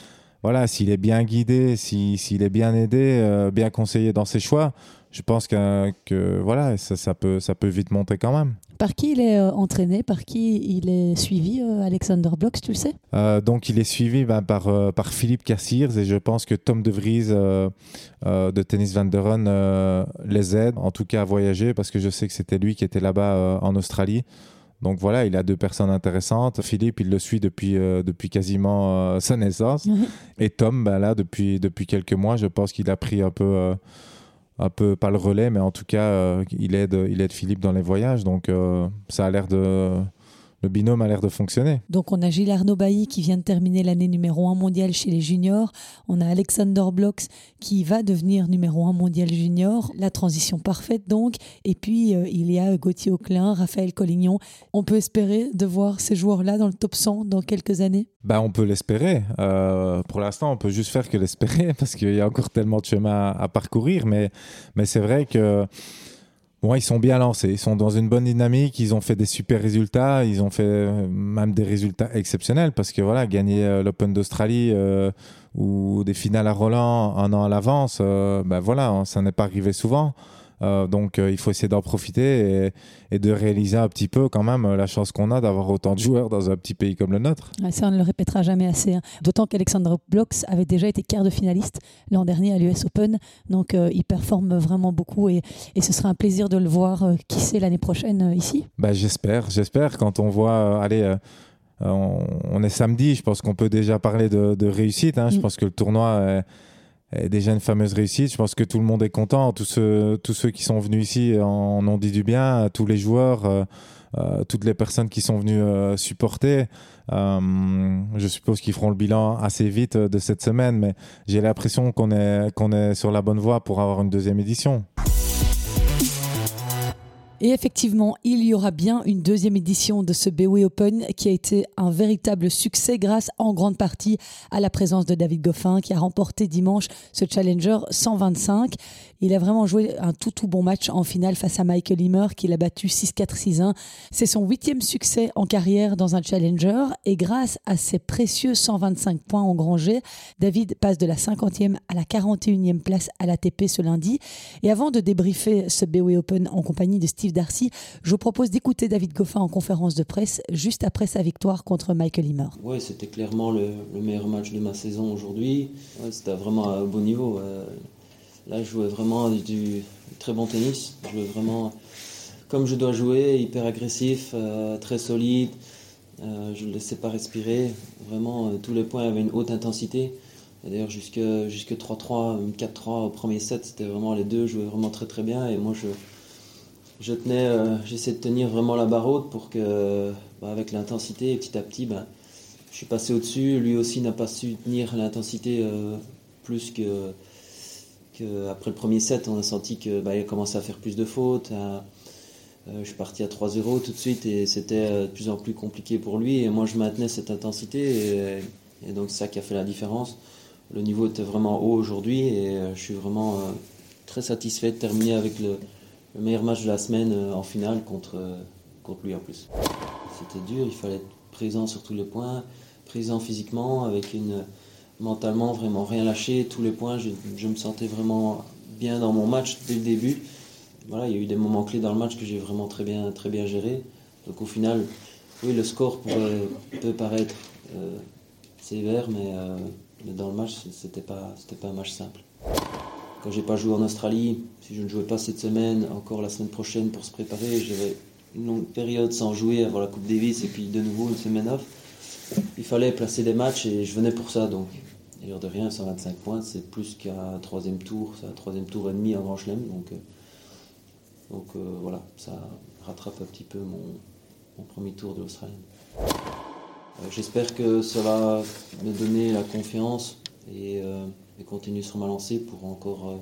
S4: voilà, s'il est bien guidé, s'il est bien aidé, bien conseillé dans ses choix, je pense que, voilà, ça peut vite monter quand même.
S1: Par qui il est euh, entraîné Par qui il est suivi, euh, Alexander Blocks, tu le sais?
S4: Euh, Donc, il est suivi ben, par, par Philippe Cassirs et je pense que Tom De Vries de Tennis Van der les aide, en tout cas à voyager, parce que je sais que c'était lui qui était là-bas en Australie. Donc voilà, il a deux personnes intéressantes. Philippe, il le suit depuis, depuis quasiment sa naissance. Et Tom, ben là, depuis, depuis quelques mois, je pense qu'il a pris un peu un peu pas le relais, mais en tout cas, euh, il, aide, il aide Philippe dans les voyages. Donc, euh, ça a l'air de le binôme a l'air de fonctionner.
S1: Donc on a Gilles Arnaud Bailly qui vient de terminer l'année numéro 1 mondial chez les juniors. On a Alexander Blocks qui va devenir numéro 1 mondial junior. La transition parfaite donc. Et puis euh, il y a Gauthier Auclin, Raphaël Collignon. On peut espérer de voir ces joueurs-là dans le top 100 dans quelques années
S4: bah, On peut l'espérer. Euh, pour l'instant, on peut juste faire que l'espérer parce qu'il y a encore tellement de chemin à, parcourir. Mais, mais c'est vrai que Bon, ils sont bien lancés, ils sont dans une bonne dynamique, ils ont fait des super résultats, ils ont fait euh, même des résultats exceptionnels parce que voilà, gagner euh, l'Open d'Australie euh, ou des finales à Roland un an à l'avance, ben voilà, hein, ça n'est pas arrivé souvent. Euh, donc euh, il faut essayer d'en profiter et, de réaliser un petit peu quand même la chance qu'on a d'avoir autant de joueurs dans un petit pays comme le nôtre.
S1: ça, on ne le répétera jamais assez. Hein. D'autant qu'Alexandre Blocks avait déjà été quart de finaliste l'an dernier à l'US Open. Donc euh, il performe vraiment beaucoup et, ce sera un plaisir de le voir, qui sait, l'année prochaine ici.
S4: Bah, j'espère, j'espère. Quand on voit, allez, on, est samedi, je pense qu'on peut déjà parler de, réussite. Hein. Je mm. pense que le tournoi déjà une fameuse réussite. Je pense que tout le monde est content. Tous ceux, tous ceux qui sont venus ici en ont dit du bien. Tous les joueurs, euh, euh, toutes les personnes qui sont venues euh, supporter. je suppose qu'ils feront le bilan assez vite de cette semaine, mais j'ai l'impression qu'on est, qu'on est sur la bonne voie pour avoir une deuxième édition.
S1: Et effectivement, il y aura bien une deuxième édition de ce BOE Open qui a été un véritable succès grâce en grande partie à la présence de David Goffin qui a remporté dimanche ce Challenger 125. Il a vraiment joué un tout tout bon match en finale face à Michael Himmer qui l'a battu 6-4-6-1. C'est son huitième succès en carrière dans un Challenger et grâce à ses précieux 125 points engrangés, David passe de la 50e à la 41e place à l'ATP ce lundi. Et avant de débriefer ce BOE Open en compagnie de Steve Darcy, je vous propose d'écouter David Goffin en conférence de presse juste après sa victoire contre Michael Himmer.
S5: Oui, c'était clairement le, meilleur match de ma saison aujourd'hui. c'était vraiment à un beau niveau. Là, je jouais vraiment du, très bon tennis. Je jouais vraiment comme je dois jouer, hyper agressif, euh, très solide. Euh, je ne laissais pas respirer. Vraiment, tous les points avaient une haute intensité. D'ailleurs, jusque, jusque 3-3, 4-3 au premier set, c'était vraiment les deux jouaient vraiment très très bien. Et moi, je, je tenais, euh, j'essaie de tenir vraiment la barre haute pour que, bah, avec l'intensité, petit à petit, bah, je suis passé au-dessus. Lui aussi n'a pas su tenir l'intensité euh, plus que, Après le premier set, on a senti que bah, il a commencé à faire plus de fautes. Euh, je suis parti à 3-0 tout de suite et c'était de plus en plus compliqué pour lui. Et moi, je maintenais cette intensité et, donc c'est ça qui a fait la différence. Le niveau était vraiment haut aujourd'hui et je suis vraiment très satisfait de terminer avec le, le meilleur match de la semaine euh, en finale euh, contre lui en plus. C'était dur, il fallait être présent sur tous les points, présent physiquement, avec une mentalement vraiment rien lâché, tous les points, je, me sentais vraiment bien dans mon match dès le début. Voilà, il y a eu des moments clés dans le match que j'ai vraiment très bien, très bien géré. Donc au final, oui, le score peut paraître euh, sévère, mais, mais, dans le match, c'était pas, c'était pas un match simple quand j'ai pas joué en Australie, si je ne jouais pas cette semaine, encore la semaine prochaine pour se préparer, j'avais une longue période sans jouer avant la Coupe Davis et puis de nouveau une semaine off. Il fallait placer des matchs et je venais pour ça donc. Et de rien, 125 points, c'est plus qu'un troisième tour, c'est un troisième tour et demi en Grand Chelem. Donc, euh, donc euh, voilà, ça rattrape un petit peu mon, premier tour de l'Australie. Euh, j'espère que va me donner la confiance et et continuer sur ma lancée pour encore euh,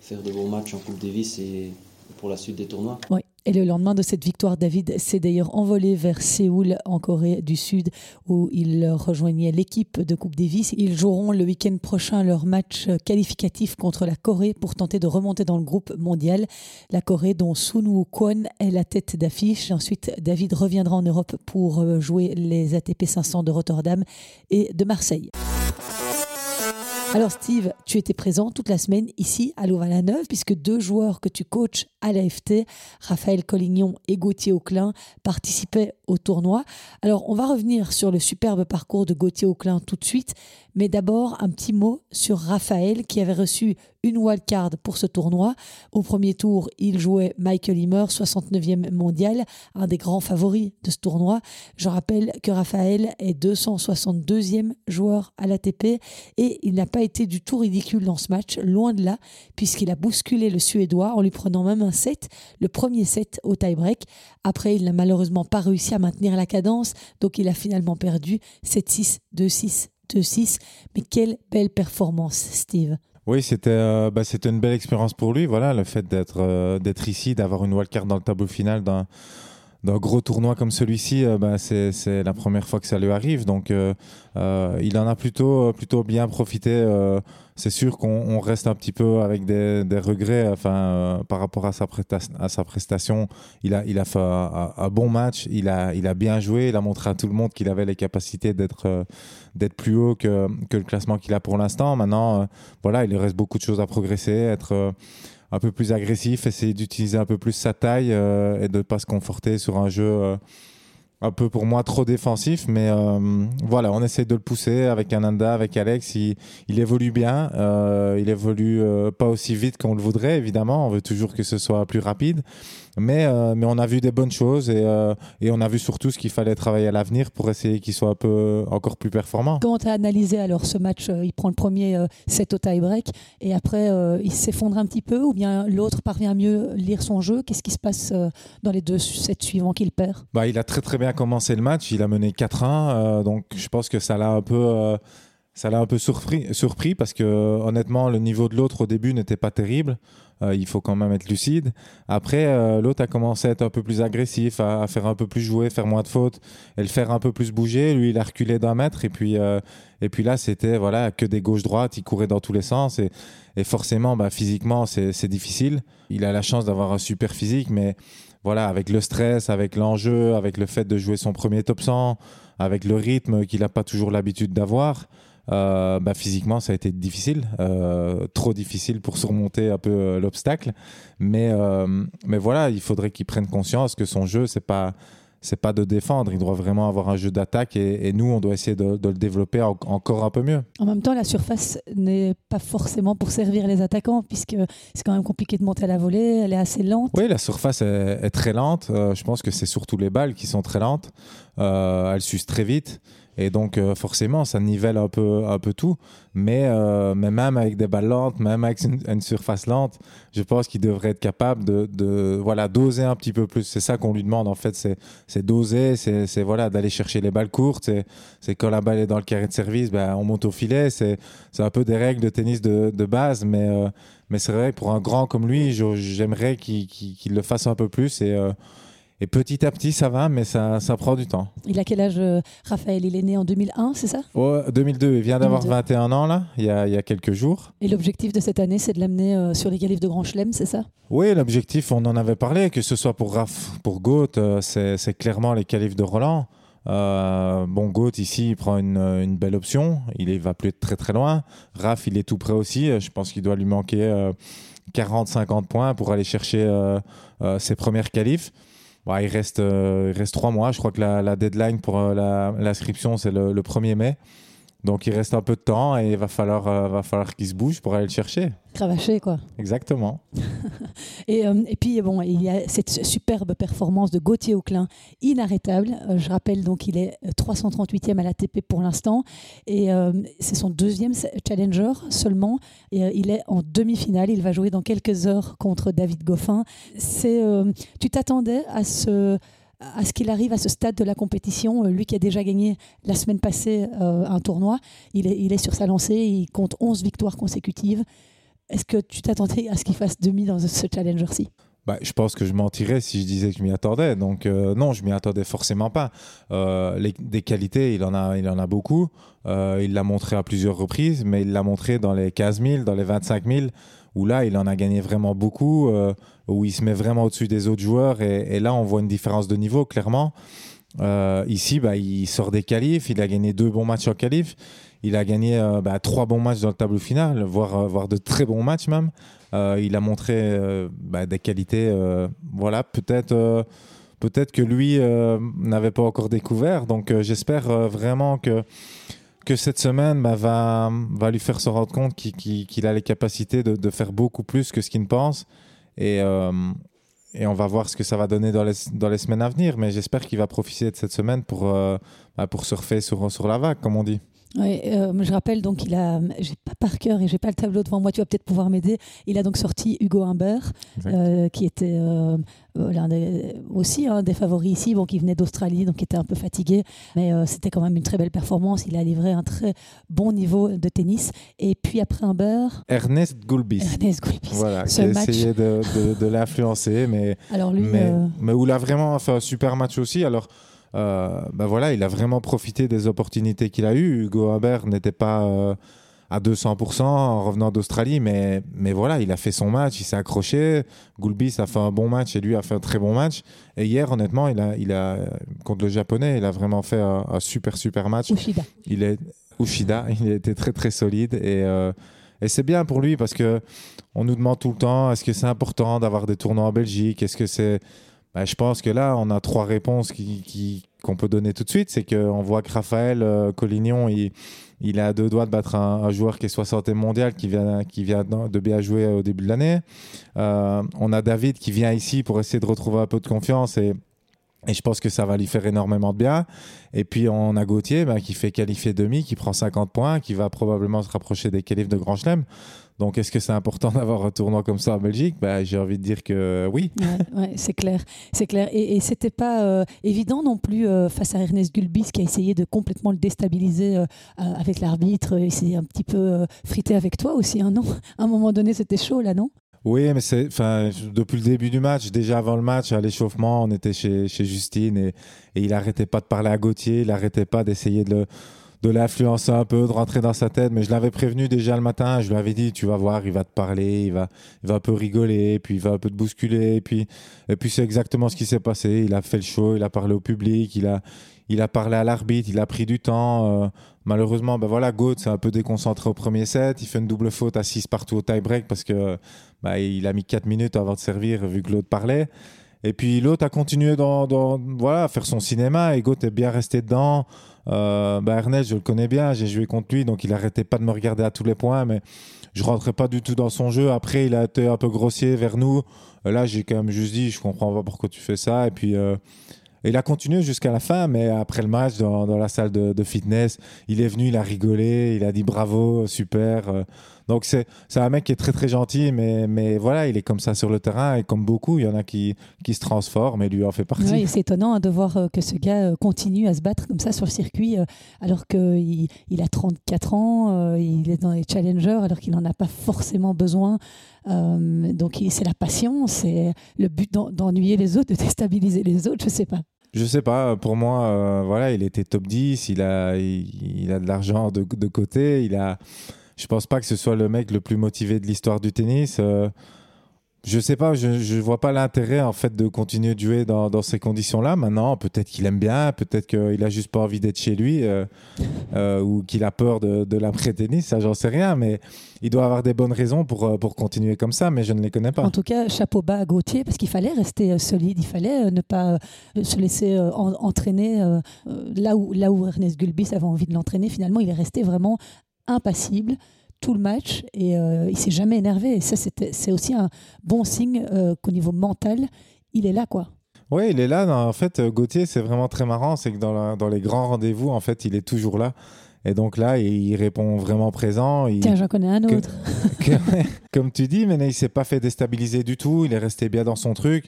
S5: faire de bons matchs en Coupe Davis et pour la suite des tournois.
S1: Et le lendemain de cette victoire, David s'est d'ailleurs envolé vers Séoul, en Corée du Sud, où il rejoignait l'équipe de Coupe Davis. Ils joueront le week-end prochain leur match qualificatif contre la Corée pour tenter de remonter dans le groupe mondial. La Corée, dont Sun Woo-kwon est la tête d'affiche. Ensuite, David reviendra en Europe pour jouer les ATP 500 de Rotterdam et de Marseille. Alors Steve, tu étais présent toute la semaine ici à Louvain-la-Neuve puisque deux joueurs que tu coaches à l'AFT, Raphaël Collignon et Gauthier Auclin, participaient au tournoi. Alors on va revenir sur le superbe parcours de Gauthier Auclin tout de suite, mais d'abord un petit mot sur Raphaël qui avait reçu une wildcard pour ce tournoi. Au premier tour, il jouait Michael Himmer, 69e mondial, un des grands favoris de ce tournoi. Je rappelle que Raphaël est 262e joueur à l'ATP et il n'a pas été du tout ridicule dans ce match, loin de là, puisqu'il a bousculé le Suédois en lui prenant même un set, le premier set au tie-break. Après, il n'a malheureusement pas réussi à maintenir la cadence, donc il a finalement perdu 7-6, 2-6, 2-6. Mais quelle belle performance, Steve.
S4: Oui, c'était euh, bah, une belle expérience pour lui. Voilà, le fait d'être euh, ici, d'avoir une wildcard dans le tableau final d'un gros tournoi comme celui-ci, euh, bah, c'est la première fois que ça lui arrive. Donc, euh, euh, il en a plutôt, plutôt bien profité. c'est sûr qu'on reste un petit peu avec des, des regrets enfin, par rapport à sa, à sa prestation. Il a, il a fait un, bon match, il a, il a bien joué, il a montré à tout le monde qu'il avait les capacités d'être d'être plus haut que, que le classement qu'il a pour l'instant. Maintenant, voilà, il reste beaucoup de choses à progresser, être un peu plus agressif, essayer d'utiliser un peu plus sa taille euh, et de ne pas se conforter sur un jeu euh, un peu pour moi trop défensif. Mais euh, voilà, on essaie de le pousser avec Ananda, avec Alex. Il, il évolue bien. il évolue pas aussi vite qu'on le voudrait, évidemment. On veut toujours que ce soit plus rapide. Mais, euh, mais on a vu des bonnes choses et, euh, et on a vu surtout ce qu'il fallait travailler à l'avenir pour essayer qu'il soit un peu encore plus performant.
S1: Comment tu as analysé alors ce match euh, Il prend le premier set au tie-break et après il s'effondre un petit peu ou bien l'autre parvient à mieux lire son jeu Qu'est-ce qui se passe dans les deux sets suivants qu'il perd?
S4: Bah, Il a très très bien commencé le match, il a mené 4-1, donc je pense que ça l'a un peu ça l'a un peu surpris, surpris parce que honnêtement, le niveau de l'autre au début n'était pas terrible. Euh, il faut quand même être lucide. Après, euh, l'autre a commencé à être un peu plus agressif, à, faire un peu plus jouer, faire moins de fautes et le faire un peu plus bouger. Lui, il a reculé d'un mètre et puis, euh, et puis là, c'était voilà que des gauches-droites. Il courait dans tous les sens et, forcément, bah, physiquement, c'est difficile. Il a la chance d'avoir un super physique, mais voilà, avec le stress, avec l'enjeu, avec le fait de jouer son premier top 100, avec le rythme qu'il n'a pas toujours l'habitude d'avoir. Euh, bah, physiquement, ça a été difficile, euh, trop difficile pour surmonter un peu euh, l'obstacle. Mais, mais voilà, il faudrait qu'il prenne conscience que son jeu, c'est pas c'est pas de défendre, il doit vraiment avoir un jeu d'attaque et, nous, on doit essayer de, le développer encore un peu mieux.
S1: En même temps, la surface n'est pas forcément pour servir les attaquants, puisque c'est quand même compliqué de monter à la volée, elle est assez lente.
S4: Oui, la surface est, très lente. je pense que c'est surtout les balles qui sont très lentes. elles s'usent très vite. Et donc, euh, forcément, ça nivelle un peu, un peu tout. Mais, euh, même avec des balles lentes, même avec une, surface lente, je pense qu'il devrait être capable de, voilà, doser un petit peu plus. C'est ça qu'on lui demande, en fait. C'est doser, c'est voilà, d'aller chercher les balles courtes. C'est quand la balle est dans le carré de service, ben, on monte au filet. C'est un peu des règles de tennis de, de base. Mais, euh, mais c'est vrai, pour un grand comme lui, j'aimerais qu'il le fasse un peu plus. Et et petit à petit, ça va, mais ça, ça prend du temps.
S1: Il a quel âge, euh, Raphaël? Il est né en 2001, c'est ça?
S4: Ouais, 2002. Il vient d'avoir 21 ans, là, il y, a, il y a quelques jours.
S1: Et l'objectif de cette année, c'est de l'amener euh, sur les qualifs de Grand Chelem, c'est ça?
S4: Oui, l'objectif, on en avait parlé, que ce soit pour Raph, pour Gaut, euh, c'est clairement les qualifs de Roland. bon, Gaut, ici, il prend une, une, belle option. Il va plus être très très loin. Raph, il est tout prêt aussi. Je pense qu'il doit lui manquer 40-50 points pour aller chercher ses premières qualifs. Il, reste, euh, il reste trois mois. Je crois que la, deadline pour euh, l'inscription, c'est le, le, 1er mai. Donc il reste un peu de temps et il va falloir, euh, va falloir qu'il se bouge pour aller le chercher.
S1: Cravacher, quoi.
S4: Exactement.
S1: et, euh, et, puis, bon, il y a cette superbe performance de Gauthier Auclin, inarrêtable. Euh, je rappelle donc il est 338e à l'ATP pour l'instant. Et c'est son deuxième challenger seulement. Et, il est en demi-finale. Il va jouer dans quelques heures contre David Goffin. tu t'attendais à ce à ce qu'il arrive à ce stade de la compétition. Euh, lui qui a déjà gagné la semaine passée euh, un tournoi, il est, sur sa lancée, il compte 11 victoires consécutives. Est-ce que tu t'attendais à ce qu'il fasse demi dans ce challenger-ci?
S4: Bah, je pense que je mentirais si je disais que je m'y attendais. Donc euh, non, je m'y attendais forcément pas. des qualités, il en a, il en a beaucoup. il l'a montré à plusieurs reprises, mais il l'a montré dans les 15 000, dans les 25 000 où là, il en a gagné vraiment beaucoup, euh, où il se met vraiment au-dessus des autres joueurs. Et, là, on voit une différence de niveau, clairement. Euh, ici, bah, il sort des qualifs, il a gagné deux bons matchs en qualif. il a gagné euh, bah, trois bons matchs dans le tableau final, voire, voire de très bons matchs même. Il a montré bah, des qualités, voilà, peut-être peut-être que lui n'avait pas encore découvert. Donc j'espère vraiment que, que cette semaine bah, va, va lui faire se rendre compte qu'il a les capacités de, faire beaucoup plus que ce qu'il ne pense. Et, euh, on va voir ce que ça va donner dans les, semaines à venir. Mais j'espère qu'il va profiter de cette semaine pour, euh, bah, surfer sur, sur la vague, comme on dit.
S1: Ouais, euh, je rappelle donc il a, j'ai pas par cœur et j'ai pas le tableau devant moi. Tu vas peut-être pouvoir m'aider. Il a donc sorti Hugo Humbert, euh, qui était euh, l'un des- aussi un des favoris ici, bon, qui venait d'Australie, donc qui était un peu fatigué, mais c'était quand même une très belle performance. Il a livré un très bon niveau de tennis. Et puis après Humbert,
S4: Ernest Goulbis.
S1: Ernest Gulbis.
S4: Voilà,
S1: Ce
S4: qui a essayé de, de- de l'influencer, mais,
S1: Alors lui,
S4: mais, mais où il a vraiment fait un super match aussi. Alors, euh, ben voilà, il a vraiment profité des opportunités qu'il a eues. Hugo Haber n'était pas euh, à 200% en revenant d'Australie, mais, mais voilà, il a fait son match, il s'est accroché. Goulbis a fait un bon match et lui a fait un très bon match. Et hier, honnêtement, il a, il a, contre le Japonais, il a vraiment fait un, un super, super match.
S1: Ushida.
S4: Il est Ushida, il a été très très solide et, euh, et c'est bien pour lui parce que on nous demande tout le temps est-ce que c'est important d'avoir des tournois en Belgique? Est-ce que c'est Ben, je pense que là on a trois réponses qu'on peut donner tout de suite. C'est qu'on voit que Raphaël euh, Collignon il, il a deux doigts de battre un, joueur qui est 60e mondial qui vient, de bien jouer au début de l'année. Euh, on a David qui vient ici pour essayer de retrouver un peu de confiance et je pense que ça va lui faire énormément de bien. Et puis on a Gauthier bah, qui fait qualifier demi, qui prend 50 points, qui va probablement se rapprocher des qualifs de Grand Chelem. Donc est-ce que c'est important d'avoir un tournoi comme ça en Belgique? Bah, J'ai envie de dire que oui.
S1: Ouais, ouais, c'est clair, c'est clair. Et, et c'était pas euh, évident non plus euh, face à Ernest Gulbis qui a essayé de complètement le déstabiliser euh, avec l'arbitre. Il s'est un petit peu frité avec toi aussi, hein, non? À un moment donné, c'était chaud là, non?
S4: Oui, mais c'est, enfin, depuis le début du match, déjà avant le match, à l'échauffement, on était chez, chez Justine et, et il arrêtait pas de parler à Gauthier, il arrêtait pas d'essayer de le de l'influencer un peu, de rentrer dans sa tête. Mais je l'avais prévenu déjà le matin. Je lui avais dit, tu vas voir, il va te parler, il va, il va un peu rigoler, puis il va un peu te bousculer. Et puis, et puis c'est exactement ce qui s'est passé. Il a fait le show, il a parlé au public, il a, il a parlé à l'arbitre, il a pris du temps. Euh, malheureusement, ben voilà, Gaut s'est un peu déconcentré au premier set. Il fait une double faute à 6 partout au tie-break parce que bah, il a mis 4 minutes avant de servir vu que l'autre parlait. Et puis l'autre a continué dans, dans- voilà, à faire son cinéma et Gaut est bien resté dedans. Euh, bah, Ernest, je le connais bien, j'ai joué contre lui, donc il arrêtait pas de me regarder à tous les points, mais je rentrais pas du tout dans son jeu. Après, il a été un peu grossier vers nous. Euh, Là, j'ai quand même juste dit, je comprends pas pourquoi tu fais ça. Et puis, euh, il a continué jusqu'à la fin, mais après le match, dans, la salle de, de fitness, il est venu, il a rigolé, il a dit bravo, super. Donc, c'est un mec qui est très, très gentil, mais, mais voilà, il est comme ça sur le terrain. Et comme beaucoup, il y en a qui, qui se transforment, et lui en fait partie.
S1: Et C'est étonnant hein, de voir euh, que ce gars euh, continue à se battre comme ça sur le circuit, euh, alors qu'il il a 34 ans, il est dans les challengers, alors qu'il n'en a pas forcément besoin. Euh, donc c'est la passion, c'est le but d'en- d'ennuyer les autres, de déstabiliser les autres, je sais pas.
S4: Je sais pas, pour moi, euh, voilà, il était top 10, il a, il, il a de l'argent de, de côté, il a. Je pense pas que ce soit le mec le plus motivé de l'histoire du tennis. euh, je sais pas, je, je vois pas l'intérêt en fait de continuer de jouer dans, ces conditions-là. Maintenant, peut-être qu'il aime bien, peut-être qu'il a juste pas envie d'être chez lui euh, euh, ou qu'il a peur de, de l'après-tennis, ça j'en sais rien, mais il doit avoir des bonnes raisons pour, euh, pour continuer comme ça, mais je ne les connais pas.
S1: En tout cas, chapeau bas à Gauthier, parce qu'il fallait rester solide, il fallait ne pas se laisser en- entraîner là, où, là où Ernest Gulbis avait envie de l'entraîner. Finalement, il est resté vraiment impassible tout le match et euh, il s'est jamais énervé. Et ça, c'est aussi un bon signe euh, qu'au niveau mental, il est là, quoi.
S4: Oui, il est là. non, en fait, Gauthier, c'est vraiment très marrant. C'est que dans, la- dans les grands rendez-vous, en fait, il est toujours là. Et donc là, il, répond vraiment présent. Il-
S1: Tiens, j'en connais un
S4: que-
S1: autre.
S4: que- comme tu dis, mais il s'est pas fait déstabiliser du tout. Il est resté bien dans son truc.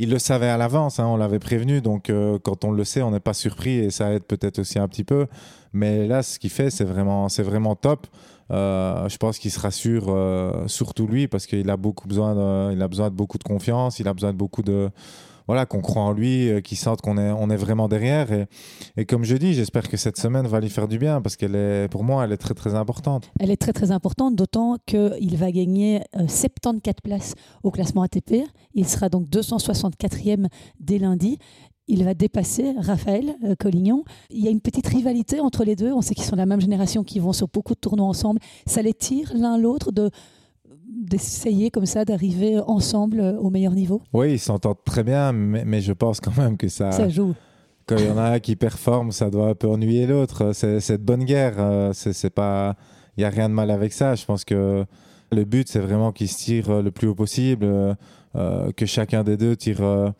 S4: Il le savait à l'avance, hein, on l'avait prévenu. Donc, euh, quand on le sait, on n'est pas surpris et ça aide peut-être aussi un petit peu. Mais là, ce qu'il fait, c'est vraiment, c'est vraiment top. Euh, je pense qu'il se rassure, euh, surtout lui, parce qu'il a beaucoup besoin, il a besoin de beaucoup de confiance. Il a besoin de beaucoup de, voilà, qu'on croit en lui, euh, qu'il sente qu'on est, on est vraiment derrière. Et, et comme je dis, j'espère que cette semaine va lui faire du bien, parce qu'elle est, pour moi, elle est très très importante.
S1: Elle est très très importante, d'autant qu'il va gagner euh, 74 places au classement ATP. Il sera donc 264e dès lundi. il va dépasser Raphaël euh, Collignon. Il y a une petite rivalité entre les deux. On sait qu'ils sont de la même génération, qui vont sur beaucoup de tournois ensemble. Ça les tire l'un l'autre de d'essayer comme ça d'arriver ensemble euh, au meilleur niveau
S4: Oui, ils s'entendent très bien, mais, je pense quand même que ça,
S1: ça joue.
S4: Quand il y en a un qui performe, ça doit un peu ennuyer l'autre. C'est cette bonne guerre. Euh, c'est pas, il y a rien de mal avec ça. Je pense que le but c'est vraiment qu'ils se tirent le plus haut possible, que chacun des deux tire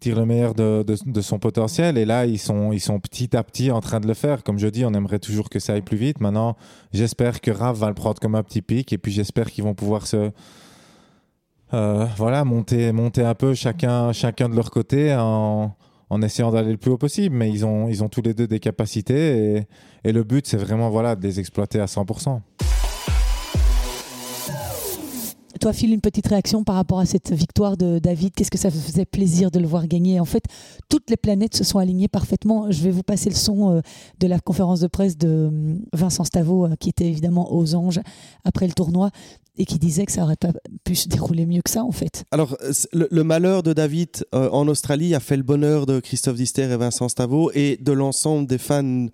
S4: tire le meilleur de, son potentiel. Et là, ils sont, ils sont petit à petit en train de le faire. Comme je dis, on aimerait toujours que ça aille plus vite. Maintenant, j'espère que Raph va le prendre comme un petit pic. Et puis, j'espère qu'ils vont pouvoir se. Euh, voilà, monter, monter un peu chacun, de leur côté en, essayant d'aller le plus haut possible. Mais ils ont, ils tous les deux des capacités. Et, et le but, c'est vraiment voilà, de les exploiter à 100%.
S1: Toi, Phil, une petite réaction par rapport à cette victoire de David? Qu'est-ce que ça faisait plaisir de le voir gagner? En fait, toutes les planètes se sont alignées parfaitement. Je vais vous passer le son euh, de la conférence de presse de euh, Vincent Stavo, euh, qui était évidemment aux anges après le tournoi et qui disait que ça aurait pas pu se dérouler mieux que ça en fait.
S3: Alors le, malheur de David en Australie a fait le bonheur de Christophe Dister et Vincent Stavo et de l'ensemble des fans de,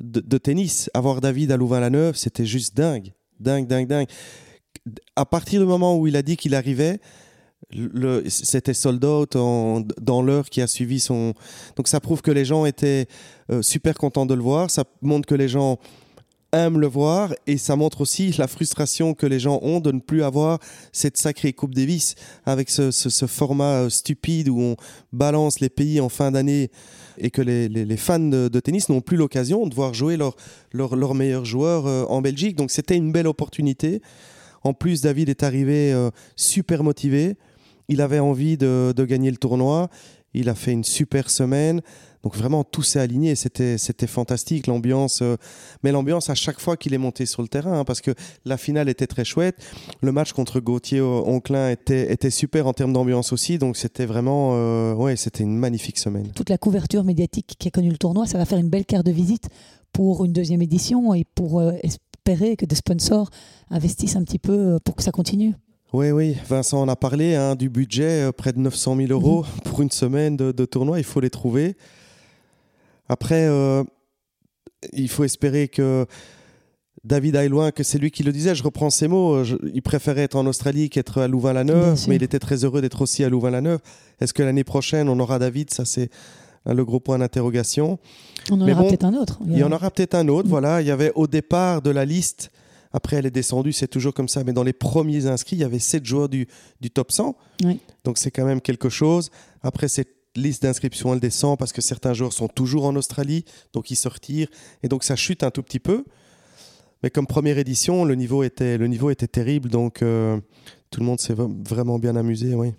S3: de, tennis. Avoir David à Louvain-la-Neuve, c'était juste dingue, dingue, dingue, dingue à partir du moment où il a dit qu'il arrivait, c'était sold out dans l'heure qui a suivi son. Donc ça prouve que les gens étaient euh, super contents de le voir. Ça montre que les gens aiment le voir et ça montre aussi la frustration que les gens ont de ne plus avoir cette sacrée Coupe Davis avec ce, format euh, stupide où on balance les pays en fin d'année et que les, fans de, tennis n'ont plus l'occasion de voir jouer leurs leur, leur meilleurs joueurs euh, en Belgique. Donc c'était une belle opportunité. En plus, David est arrivé euh, super motivé. Il avait envie de, gagner le tournoi. Il a fait une super semaine. Donc vraiment, tout s'est aligné. C'était, c'était fantastique, l'ambiance. Euh, mais l'ambiance à chaque fois qu'il est monté sur le terrain, hein, parce que la finale était très chouette. Le match contre Gauthier Onclin était, était super en termes d'ambiance aussi. Donc c'était vraiment, euh, ouais, c'était une magnifique semaine.
S1: Toute la couverture médiatique qui a connu le tournoi, ça va faire une belle carte de visite pour une deuxième édition et pour que des sponsors investissent un petit peu euh, pour que ça continue.
S3: Oui, oui, Vincent en a parlé hein, du budget, euh, près de 900 000 euros mhm. pour une semaine de, tournoi, il faut les trouver. Après, euh, il faut espérer que David aille loin, que c'est lui qui le disait, je reprends ses mots, il préférait être en Australie qu'être à Louvain-la-Neuve, mais il était très heureux d'être aussi à Louvain-la-Neuve. Est-ce que l'année prochaine, on aura David? Ça, c'est le gros point d'interrogation.
S1: On en aura peut-être un autre.
S3: Il y, en aura peut-être un autre. Mm. Voilà, il y avait au départ de la liste. Après, elle est descendue, c'est toujours comme ça. Mais dans les premiers inscrits, il y avait 7 joueurs du, du top 100. Donc c'est quand même quelque chose. Après, cette liste d'inscription, elle descend parce que certains joueurs sont toujours en Australie. Donc ils se retirent. Et donc ça chute un tout petit peu. Mais comme première édition, le niveau était, le niveau était terrible. Donc euh, tout le monde s'est vraiment bien amusé. Oui.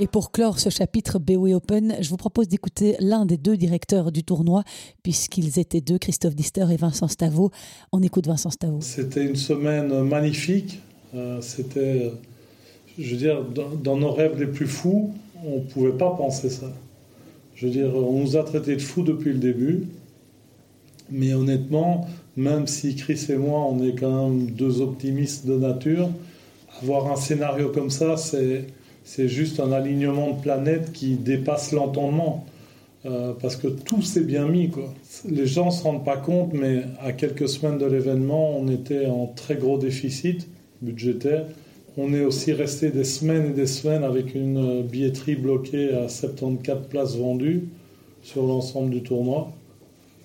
S1: Et pour clore ce chapitre BOE Open, je vous propose d'écouter l'un des deux directeurs du tournoi, puisqu'ils étaient deux, Christophe Dister et Vincent Stavo. On écoute Vincent Stavo.
S6: C'était une semaine magnifique. Euh, c'était, je veux dire, dans, nos rêves les plus fous, on ne pouvait pas penser ça. Je veux dire, on nous a traités de fous depuis le début. Mais honnêtement, même si Chris et moi, on est quand même deux optimistes de nature, avoir un scénario comme ça, c'est c'est juste un alignement de planètes qui dépasse l'entendement. Euh, parce que tout s'est bien mis. Les gens ne se rendent pas compte, mais à quelques semaines de l'événement, on était en très gros déficit budgétaire. On est aussi resté des semaines et des semaines avec une billetterie bloquée à 74 places vendues sur l'ensemble du tournoi.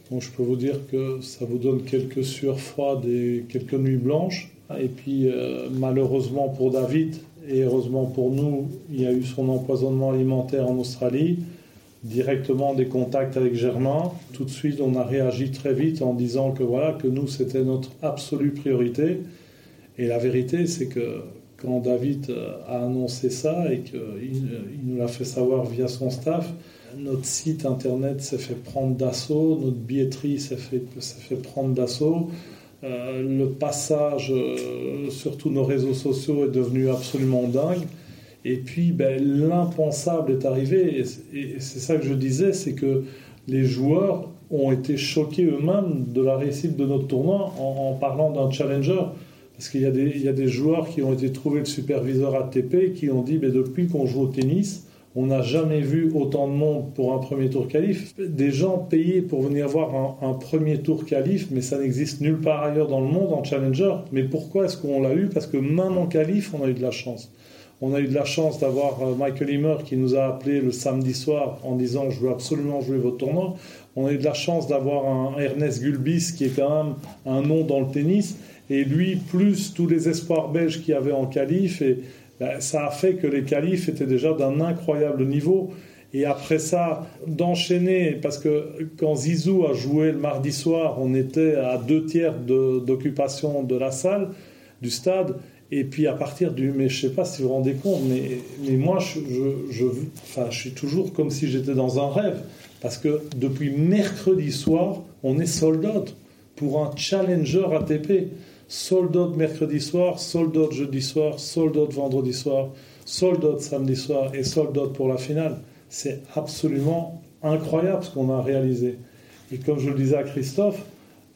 S6: Donc je peux vous dire que ça vous donne quelques sueurs et quelques nuits blanches. Et puis euh, malheureusement pour David, et heureusement pour nous, il y a eu son empoisonnement alimentaire en Australie, directement des contacts avec Germain. Tout de suite, on a réagi très vite en disant que voilà, que nous, c'était notre absolue priorité. Et la vérité, c'est que quand David a annoncé ça et qu'il il nous l'a fait savoir via son staff, notre site internet s'est fait prendre d'assaut, notre billetterie s'est fait, fait prendre d'assaut. Euh, le passage euh, sur tous nos réseaux sociaux est devenu absolument dingue. Et puis, ben, l'impensable est arrivé. Et, c'est ça que je disais, c'est que les joueurs ont été choqués eux-mêmes de la réussite de notre tournoi en, parlant d'un challenger. Parce qu'il y, a des joueurs qui ont été trouvés le superviseur ATP qui ont dit, ben, depuis qu'on joue au tennis, On n'a jamais vu autant de monde pour un premier tour qualif. Des gens payés pour venir voir un, premier tour qualif, mais ça n'existe nulle part ailleurs dans le monde en challenger. Mais pourquoi est-ce qu'on l'a eu? Parce que même en qualif, on a eu de la chance. On a eu de la chance d'avoir euh, Michael Himmer qui nous a appelé le samedi soir en disant je veux absolument jouer votre tournoi. On a eu de la chance d'avoir un Ernest Gulbis qui est quand même un nom dans le tennis. Et lui, plus tous les espoirs belges qu'il y avait en qualif. Et ça a fait que les qualifs étaient déjà d'un incroyable niveau. Et après ça, d'enchaîner, parce que quand Zizou a joué le mardi soir, on était à deux tiers d'occupation de, la salle, du stade. Et puis à partir du. Mais je sais pas si vous vous rendez compte, mais, mais moi, je, je, enfin, je suis toujours comme si j'étais dans un rêve. Parce que depuis mercredi soir, on est sold out pour un challenger ATP sold out mercredi soir, sold out jeudi soir, sold out vendredi soir, sold out samedi soir et sold out pour la finale. C'est absolument incroyable ce qu'on a réalisé. Et comme je le disais à Christophe,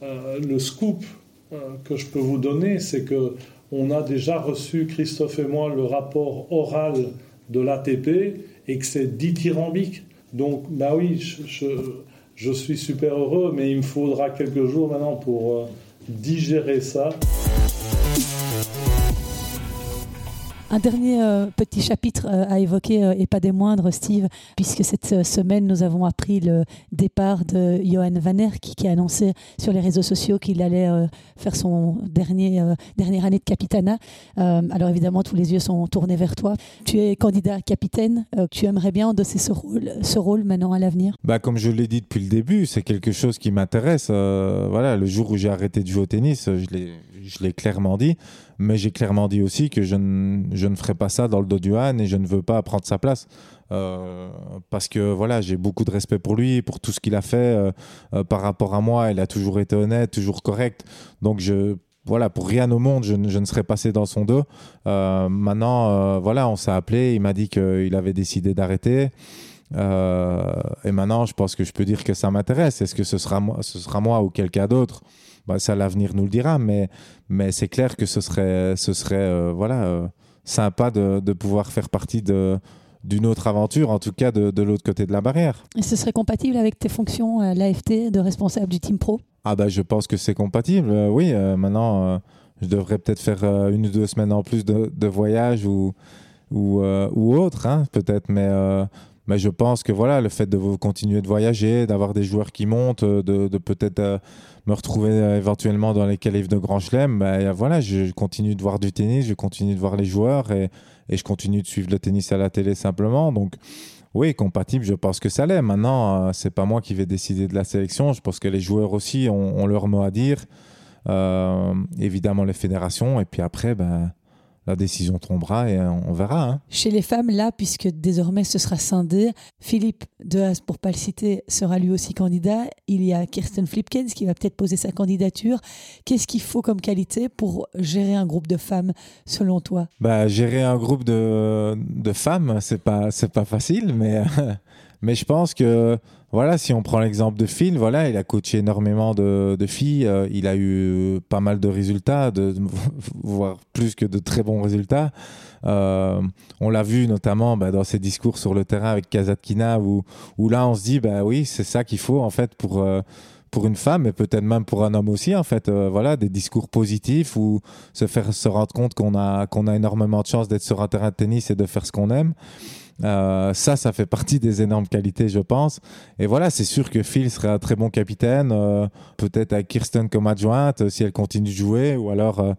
S6: euh, le scoop euh, que je peux vous donner, c'est que on a déjà reçu, Christophe et moi, le rapport oral de l'ATP et que c'est dithyrambique. Donc, bah oui, je, suis super heureux, mais il me faudra quelques jours maintenant pour, euh, digérer ça.
S1: Un dernier euh, petit chapitre euh, à évoquer, euh, et pas des moindres, Steve, puisque cette semaine, nous avons appris le départ de Johan Van qui, qui a annoncé sur les réseaux sociaux qu'il allait faire son dernier, dernière année de capitana. alors évidemment, tous les yeux sont tournés vers toi. Tu es candidat capitaine. tu aimerais bien endosser ce rôle, ce rôle maintenant à l'avenir?
S4: Bah, Comme je l'ai dit depuis le début, c'est quelque chose qui m'intéresse. voilà, le jour où j'ai arrêté de jouer au tennis, je l'ai clairement dit. Mais j'ai clairement dit aussi que je ne, je ne ferai pas ça dans le dos du Han et je ne veux pas prendre sa place. Euh, parce que voilà, j'ai beaucoup de respect pour lui, pour tout ce qu'il a fait euh, euh, par rapport à moi. Il a toujours été honnête, toujours correct. Donc je, voilà, pour rien au monde, je, je ne serais passé dans son dos. maintenant, voilà, on s'est appelé, il m'a dit qu'il avait décidé d'arrêter. et maintenant, je pense que je peux dire que ça m'intéresse. Est-ce que ce sera ce sera moi ou quelqu'un d'autre? Bah, ça l'avenir nous le dira, mais, mais c'est clair que ce serait, ce serait euh, voilà, euh, sympa de, de, pouvoir faire partie de d'une autre aventure, en tout cas de, de l'autre côté de la barrière.
S1: Et ce serait compatible avec tes fonctions à l'AFT de responsable du team pro?
S4: Ah bah je pense que c'est compatible, euh, oui. maintenant, je devrais peut-être faire une ou deux semaines en plus de, de voyage ou, ou, ou autre, hein, peut-être, mais mais je pense que voilà, le fait de continuer de voyager, d'avoir des joueurs qui montent, de, de peut-être me retrouver euh, éventuellement dans les qualifs de Grand Chelem, bah, voilà, je continue de voir du tennis, je continue de voir les joueurs et, je continue de suivre le tennis à la télé simplement. Donc, oui, compatible, je pense que ça l'est. Maintenant, euh, c'est pas moi qui vais décider de la sélection. Je pense que les joueurs aussi ont, leur mot à dire. Euh, évidemment, les fédérations. Et puis après, ben, la décision tombera et on verra. Hein.
S1: Chez les femmes, là, puisque désormais ce sera scindé, Philippe Dehaas, pour pas le citer, sera lui aussi candidat. Il y a Kirsten Flipkens qui va peut-être poser sa candidature. Qu'est-ce qu'il faut comme qualité pour gérer un groupe de femmes, selon toi?
S4: Bah, Gérer un groupe de, de femmes, c'est pas, pas facile, mais, mais je pense que voilà, si on prend l'exemple de Phil, voilà, il a coaché énormément de, filles, euh, il a eu pas mal de résultats, de, voire plus que de très bons résultats. Euh, on l'a vu notamment bah, dans ses discours sur le terrain avec Kazatkina, où, où là on se dit, bah oui, c'est ça qu'il faut en fait pour euh, pour une femme, et peut-être même pour un homme aussi, en fait, voilà, des discours positifs ou se faire se rendre compte qu'on a qu'on a énormément de chance d'être sur un terrain de tennis et de faire ce qu'on aime. Euh, ça, ça fait partie des énormes qualités, je pense. Et voilà, c'est sûr que Phil serait un très bon capitaine, euh, peut-être avec Kirsten comme adjointe, euh, si elle continue de jouer, ou alors,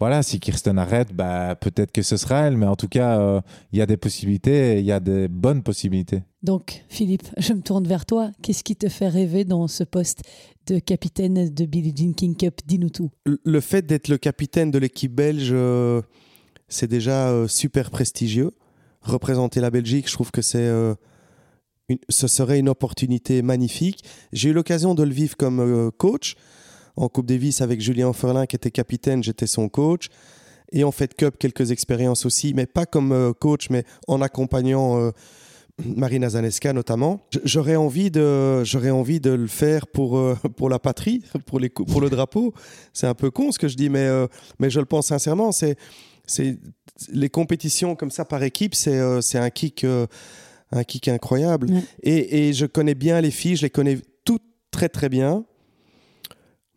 S4: voilà, si Kirsten arrête, bah, peut-être que ce sera elle, mais en tout cas, il y a des possibilités, il y a des bonnes possibilités.
S1: Donc, Philippe, je me tourne vers toi. Qu'est-ce qui te fait rêver dans ce poste de capitaine de Billie Jean King Cup? Dis-nous tout.
S3: Le fait d'être le capitaine de l'équipe belge, c'est déjà super prestigieux représenter la Belgique, je trouve que c'est euh, ce serait une opportunité magnifique. J'ai eu l'occasion de le vivre comme euh, coach en Coupe Davis avec Julien Ferlin qui était capitaine, j'étais son coach. Et en fait Cup, quelques expériences aussi, mais pas comme euh, coach, mais en accompagnant Marina Zaneska notamment. J'aurais envie de, j'aurais envie de le faire pour pour la patrie, pour les pour le drapeau. C'est un peu con ce que je dis, mais mais je le pense sincèrement. C'est c'est les compétitions comme ça par équipe, c'est euh, un kick euh, un kick incroyable.
S1: Ouais.
S3: Et, et je connais bien les filles, je les connais toutes très très bien.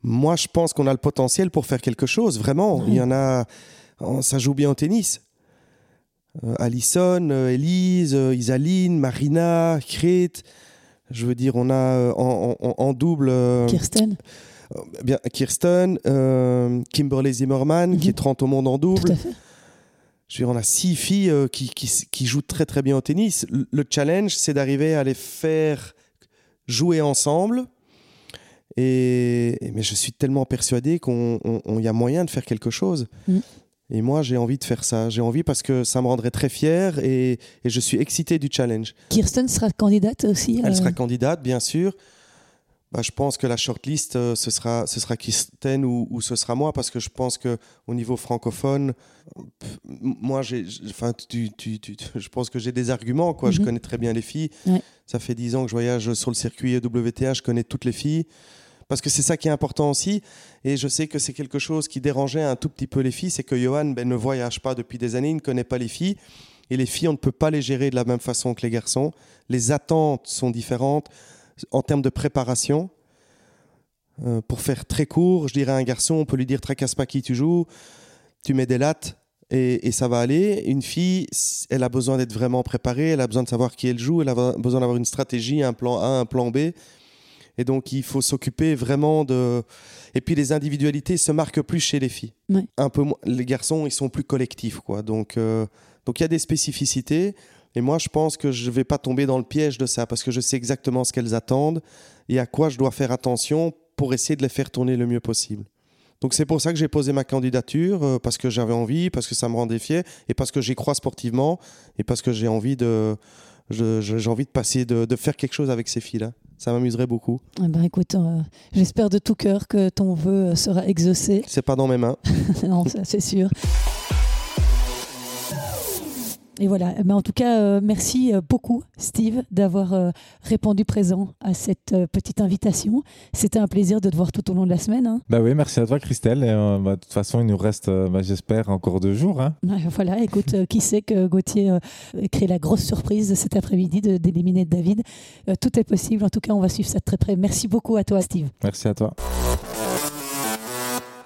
S3: Moi, je pense qu'on a le potentiel pour faire quelque chose, vraiment. Il y en a, ça joue bien au tennis. Euh, Alison, euh, Elise, Isaline, Marina, Krit. Je veux dire, on a en, en- en double
S1: Kirsten,
S3: bien, Kirsten, euh, Kimberly Zimmerman, qui est 30 au monde en
S1: tout
S3: double.
S1: à fait.
S3: Je veux dire, on a six filles euh, qui, qui, qui jouent très très bien au tennis. Le, le challenge, c'est d'arriver à les faire jouer ensemble. Et, mais je suis tellement persuadé qu'on on- on- y a moyen de faire quelque chose.
S1: Mm.
S3: Et moi, j'ai envie de faire ça. J'ai envie parce que ça me rendrait très fier et, et je suis excité du challenge.
S1: Kirsten sera candidate aussi.
S3: Elle
S1: euh,
S3: sera candidate, bien sûr. Bah, je pense que la shortlist, euh, ce sera, ce sera Kirsten ou, ou ce sera moi, parce que je pense que au niveau francophone, pff, moi, j'ai, j'- enfin, tu, tu- tu- tu- je pense que j'ai des arguments. Quoi. Je
S1: Mhm.
S3: connais très bien les filles.
S1: Ouais.
S3: Ça fait 10 ans que je voyage sur le circuit WTA, je connais toutes les filles. Parce que c'est ça qui est important aussi. Et je sais que c'est quelque chose qui dérangeait un tout petit peu les filles, c'est que Johan ben, ne voyage pas depuis des années, il ne connaît pas les filles. Et les filles, on ne peut pas les gérer de la même façon que les garçons. Les attentes sont différentes en termes de préparation. Euh, pour faire très court, je dirais à un garçon, on peut lui dire tracasse pas qui tu joues, tu mets des lattes et, et ça va aller. Une fille, elle a besoin d'être vraiment préparée, elle a besoin de savoir qui elle joue, elle a besoin d'avoir une stratégie, un plan A, un plan B. Et donc, il faut s'occuper vraiment de. Et puis, les individualités se marquent plus chez les filles.
S1: Ouais.
S3: Un peu moins. Les garçons, ils sont plus collectifs, quoi. Donc, euh, donc il y a des spécificités. Et moi, je pense que je ne vais pas tomber dans le piège de ça parce que je sais exactement ce qu'elles attendent et à quoi je dois faire attention pour essayer de les faire tourner le mieux possible. Donc c'est pour ça que j'ai posé ma candidature, euh, parce que j'avais envie, parce que ça me rendait fier, et parce que j'y crois sportivement, et parce que j'ai envie de, j'ai envie de passer, de, de faire quelque chose avec ces filles-là. Ça m'amuserait beaucoup.
S1: eh ben, écoute, euh, j'espère de tout cœur que ton vœu euh, sera exaucé.
S3: C'est pas dans mes mains.
S1: non, ça c'est sûr. Et voilà, Eh ben, en tout cas, euh, merci euh, beaucoup Steve d'avoir euh, répondu présent à cette petite invitation. C'était un plaisir de te voir tout au long de la semaine. hein.
S4: Bah oui, merci à toi Christelle. Et, euh, bah, de toute façon, il nous reste, bah, j'espère, encore deux jours. hein.
S1: Ouais, Voilà, écoute, qui sait que Gauthier crée la grosse surprise cet après-midi d'éliminer David. Tout est possible, en tout cas on va suivre ça de très près. Merci beaucoup à toi Steve.
S4: Merci à toi.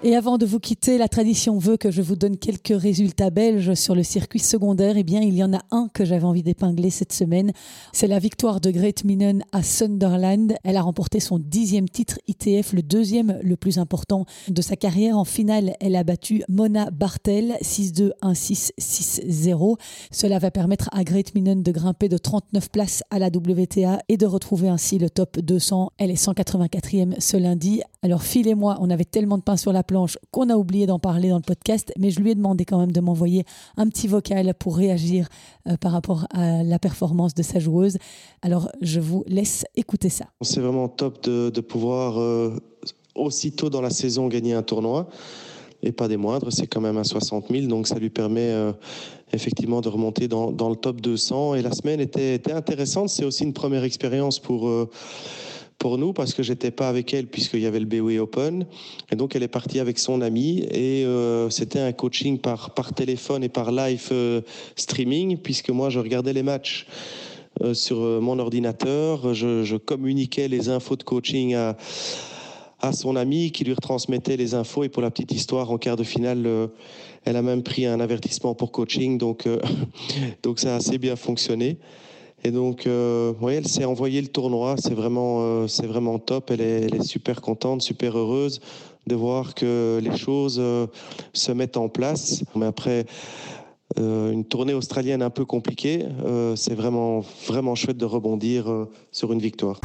S1: Et avant de vous quitter, la tradition veut que je vous donne quelques résultats belges sur le circuit secondaire. Eh bien, il y en a un que j'avais envie d'épingler cette semaine. C'est la victoire de Great Minen à Sunderland. Elle a remporté son dixième titre ITF, le deuxième le plus important de sa carrière. En finale, elle a battu Mona Bartel 6-2, 1-6, 6-0. Cela va permettre à Great Minen de grimper de 39 places à la WTA et de retrouver ainsi le top 200. Elle est 184e ce lundi. Alors Phil et moi, on avait tellement de pain sur la planche qu'on a oublié d'en parler dans le podcast, mais je lui ai demandé quand même de m'envoyer un petit vocal pour réagir euh, par rapport à la performance de sa joueuse. Alors je vous laisse écouter ça.
S3: C'est vraiment top de, pouvoir euh, aussitôt dans la saison gagner un tournoi. Et pas des moindres, c'est quand même un 60 000, donc ça lui permet euh, effectivement de remonter dans, le top 200. Et la semaine était, intéressante, c'est aussi une première expérience pour, pour nous, parce que j'étais pas avec elle puisqu'il y avait le BOE Open. Et donc elle est partie avec son ami, et euh, c'était un coaching par, par téléphone et par live euh, streaming, puisque moi je regardais les matchs euh, sur mon ordinateur. Je, communiquais les infos de coaching à, à son ami qui lui retransmettait les infos. Et pour la petite histoire, en quart de finale, elle a même pris un avertissement pour coaching. Donc, donc ça a assez bien fonctionné. Et donc, euh, ouais, elle s'est envoyée le tournoi. C'est vraiment, euh, c'est vraiment top. Elle est, super contente, super heureuse de voir que les choses euh, se mettent en place. Mais après, euh, une tournée australienne un peu compliquée, c'est vraiment, vraiment chouette de rebondir sur une victoire.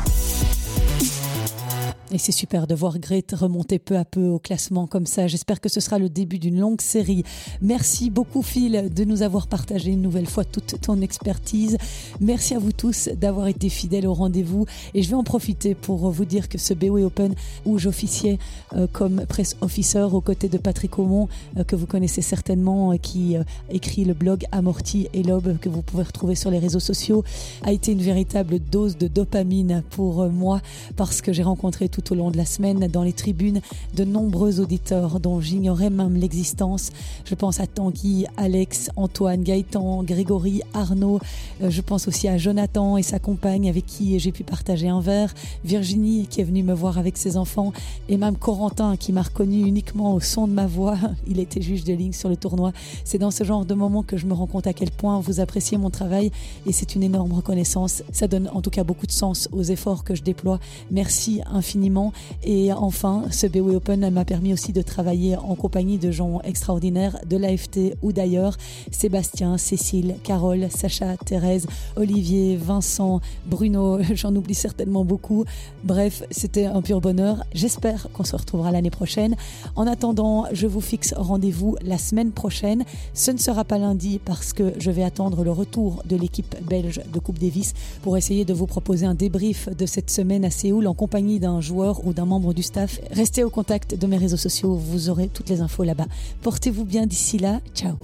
S1: Et c'est super de voir Grete remonter peu à peu au classement comme ça. J'espère que ce sera le début d'une longue série. Merci beaucoup Phil de nous avoir partagé une nouvelle fois toute ton expertise. Merci à vous tous d'avoir été fidèles au rendez-vous. Et je vais en profiter pour vous dire que ce BOE Open où j'officiais euh, comme press officer aux côtés de Patrick Aumont, euh, que vous connaissez certainement, euh, qui écrit le blog Amorti et Lobe que vous pouvez retrouver sur les réseaux sociaux, a été une véritable dose de dopamine pour moi parce que j'ai rencontré tout au long de la semaine dans les tribunes de nombreux auditeurs dont j'ignorais même l'existence. Je pense à Tanguy, Alex, Antoine, Gaëtan, Grégory, Arnaud. Euh, je pense aussi à Jonathan et sa compagne avec qui j'ai pu partager un verre. Virginie qui est venue me voir avec ses enfants. Et même Corentin qui m'a reconnu uniquement au son de ma voix. Il était juge de ligne sur le tournoi. C'est dans ce genre de moment que je me rends compte à quel point vous appréciez mon travail et c'est une énorme reconnaissance. Ça donne en tout cas beaucoup de sens aux efforts que je déploie. Merci infiniment. Et enfin, ce BW Open m'a permis aussi de travailler en compagnie de gens extraordinaires de l'AFT ou d'ailleurs. Sébastien, Cécile, Carole, Sacha, Thérèse, Olivier, Vincent, Bruno, j'en oublie certainement beaucoup. Bref, c'était un pur bonheur. J'espère qu'on se retrouvera l'année prochaine. En attendant, je vous fixe rendez-vous la semaine prochaine. Ce ne sera pas lundi parce que je vais attendre le retour de l'équipe belge de Coupe Davis pour essayer de vous proposer un débrief de cette semaine à Séoul en compagnie d'un ou d'un membre du staff. Restez au contact de mes réseaux sociaux, vous aurez toutes les infos là-bas. Portez-vous bien d'ici là. Ciao.